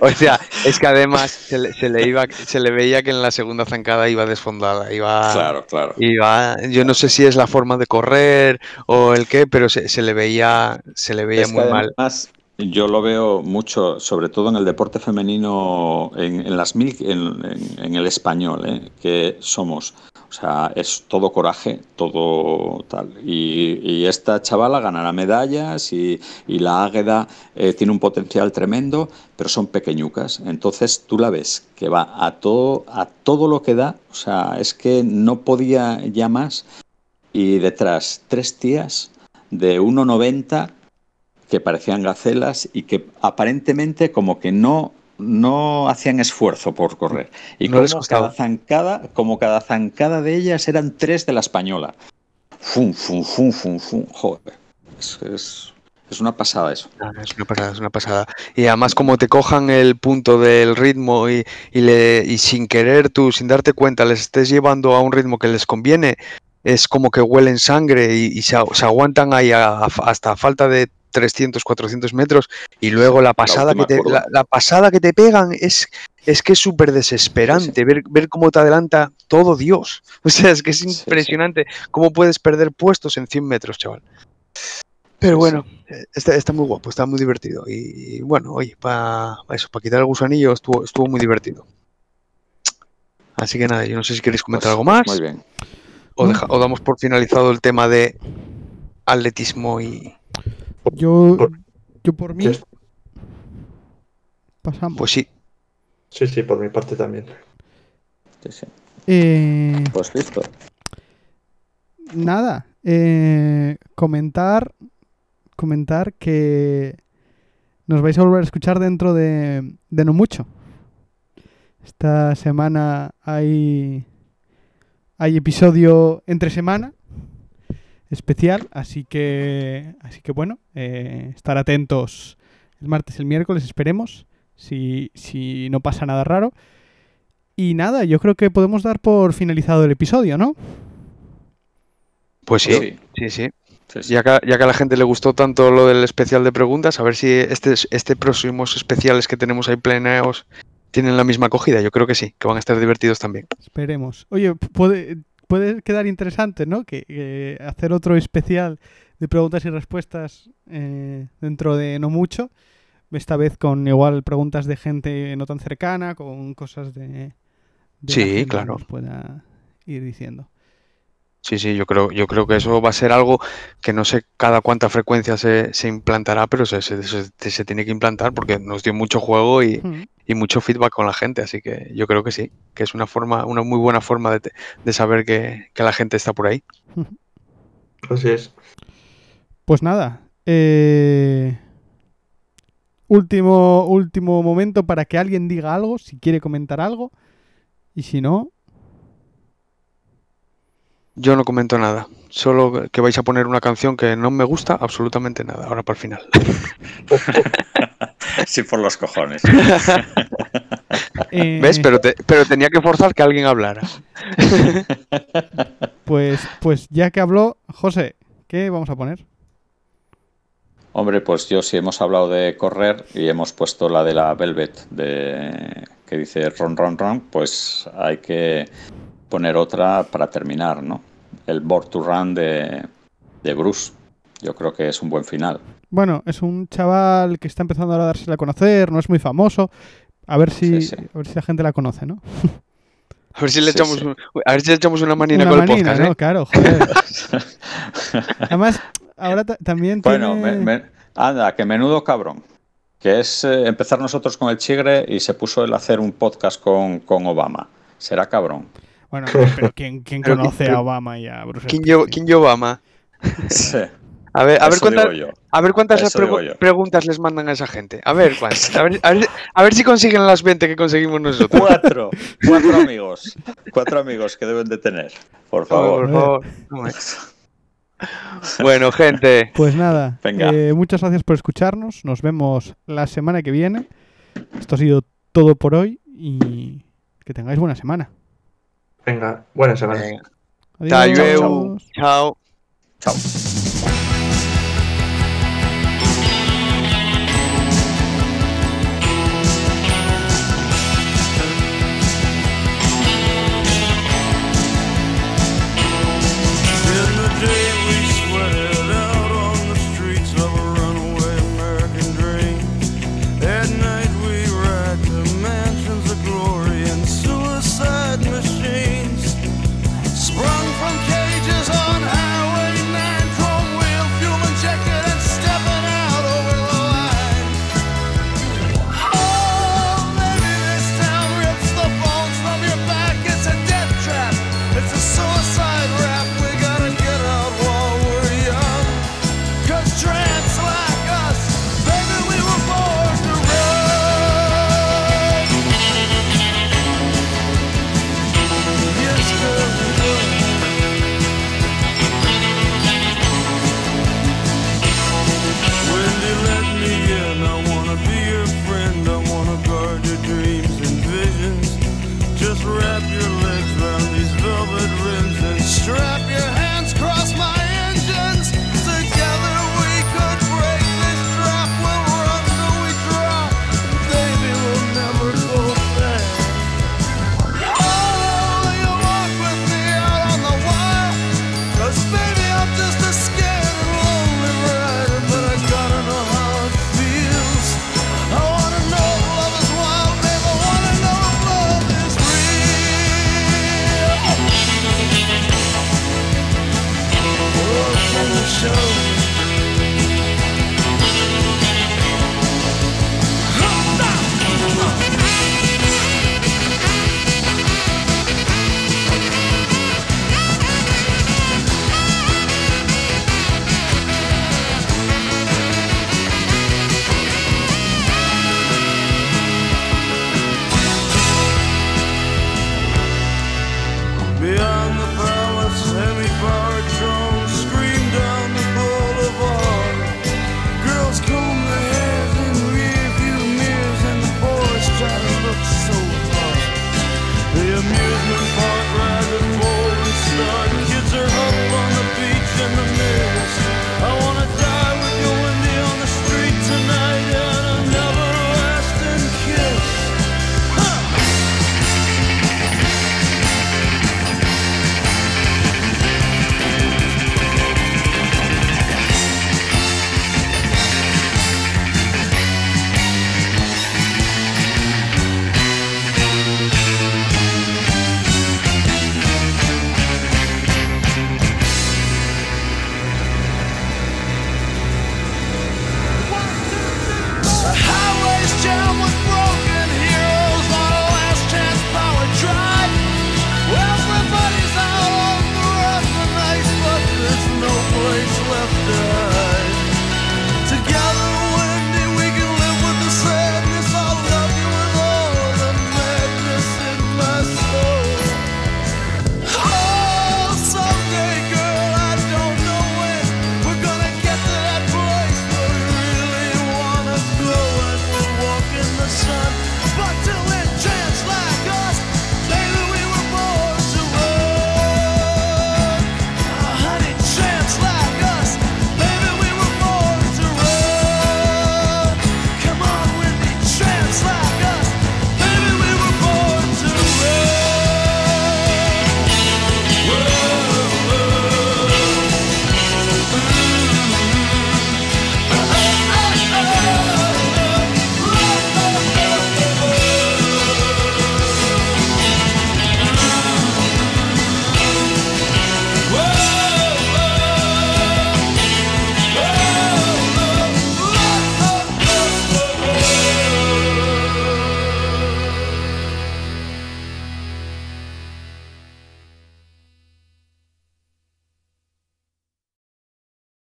o sea, es que además se le, se le iba, se le veía que en la segunda zancada iba desfondada, iba, Claro, claro. iba, yo no sé si es la forma de correr o el qué, pero se, se le veía, se le veía Es que muy mal. además, yo lo veo mucho, sobre todo en el deporte femenino, en, las mil, en, el español, ¿eh? que somos. O sea, es todo coraje, todo tal. Y, y esta chavala ganará medallas y, y la Águeda eh, tiene un potencial tremendo, pero son pequeñucas. Entonces tú la ves que va a todo, a todo lo que da. O sea, es que no podía ya más. Y detrás, tres tías de 1,90 que parecían gacelas y que aparentemente como que no no hacían esfuerzo por correr y No como cada zancada como cada zancada de ellas eran tres de la española fum fum fum fum fum joder es, es- Es una pasada eso. Ah, Es una pasada, es una pasada. Y además como te cojan el punto del ritmo y, y le, y sin querer tú, sin darte cuenta, les estés llevando a un ritmo que les conviene, es como que huelen sangre y, y se, aguantan ahí a- a- hasta falta de 300, 400 metros y luego la pasada, que te, la, la pasada que te pegan es, es que es súper desesperante ver, ver cómo te adelanta todo Dios. O sea, es que es Sí, sí. impresionante cómo puedes perder puestos en 100 metros, chaval. Pero bueno, está, está muy guapo, está muy divertido. Y, y bueno, oye, para eso, para quitar el gusanillo estuvo, estuvo muy divertido. Así que nada, yo no sé si queréis comentar Pues, algo más Muy bien. o, deja- o damos por finalizado el tema de atletismo y Yo, Por- yo por mí pasamos. pues sí. sí, sí, por mi parte también. Sí, sí. Eh, Pues listo. nada, eh, comentar, comentar que nos vais a volver a escuchar dentro de, de no mucho. Esta semana hay, hay episodio entre semana especial, así que, así que bueno, eh, estar atentos el martes y el miércoles, esperemos, si, si no pasa nada raro. Y nada, yo creo que podemos dar por finalizado el episodio, ¿no? Pues sí, sí, Sí. sí. Ya que, ya que a la gente le gustó tanto lo del especial de preguntas, a ver si este, este próximos especiales que tenemos ahí planeados tienen la misma acogida. Yo creo que sí, que van a estar divertidos también. Esperemos. Oye, pu- puede, puede quedar interesante, ¿no? Que, que hacer otro especial de preguntas y respuestas eh, dentro de no mucho. Esta vez con igual preguntas de gente no tan cercana, con cosas de, Sí, que nos pueda ir diciendo. Sí, sí, yo creo, yo creo que eso va a ser algo que no sé cada cuánta frecuencia se, se implantará, pero se, se- se- se tiene que implantar porque nos dio mucho juego y, y mucho feedback con la gente, así que yo creo que sí, que es una forma, una muy buena forma de, de saber que, que la gente está por ahí. Así es. Pues nada. eh, último, último momento para que alguien diga algo, si quiere comentar algo. Y si no, Yo no comento nada, solo que vais a poner una canción que no me gusta absolutamente nada, ahora para el final. Sí, por los cojones. eh, ¿Ves? Pero, te- pero tenía que forzar que alguien hablara. Pues, pues ya que habló, José, ¿qué vamos a poner? Hombre, pues yo sí hemos hablado de correr y hemos puesto la de la Velvet de que dice ron ron ron, pues hay que poner otra para terminar, ¿no? El Born to Run de, de Bruce. Yo creo que es un buen final. Bueno, es un chaval que está empezando ahora a dársela a conocer, no es muy famoso. A ver si, Sí, sí. A ver si la gente la conoce, ¿no? A ver si le Sí, echamos, sí. un- a ver si le echamos una manina Una con el manina, podcast, ¿eh? ¿no? Claro, joder. Además, ahora ta- también Bueno, tiene... me- me- anda, que menudo cabrón. Que es eh, empezar nosotros con el chigre y se puso él a hacer un podcast con, con Obama. Será cabrón. Bueno, pero ¿quién, quién Pero- conoce a Obama y a Bruce ¿Quién Springsteen? quién lleva Obama? Sí, A ver, a ver, cuántas, yo. a ver cuántas pregu- yo. preguntas les mandan a esa gente. A ver cuántas. A ver, a ver- a ver si consiguen las 20 que conseguimos nosotros. Cuatro, cuatro amigos. Cuatro amigos que deben de tener. Por favor. Por favor. Bueno, gente. Pues nada, Venga. eh, muchas gracias por escucharnos. Nos vemos la semana que viene. Esto ha sido todo por hoy y que tengáis buena semana. Venga, buena semana. Venga. Adiós. Chao. Chao.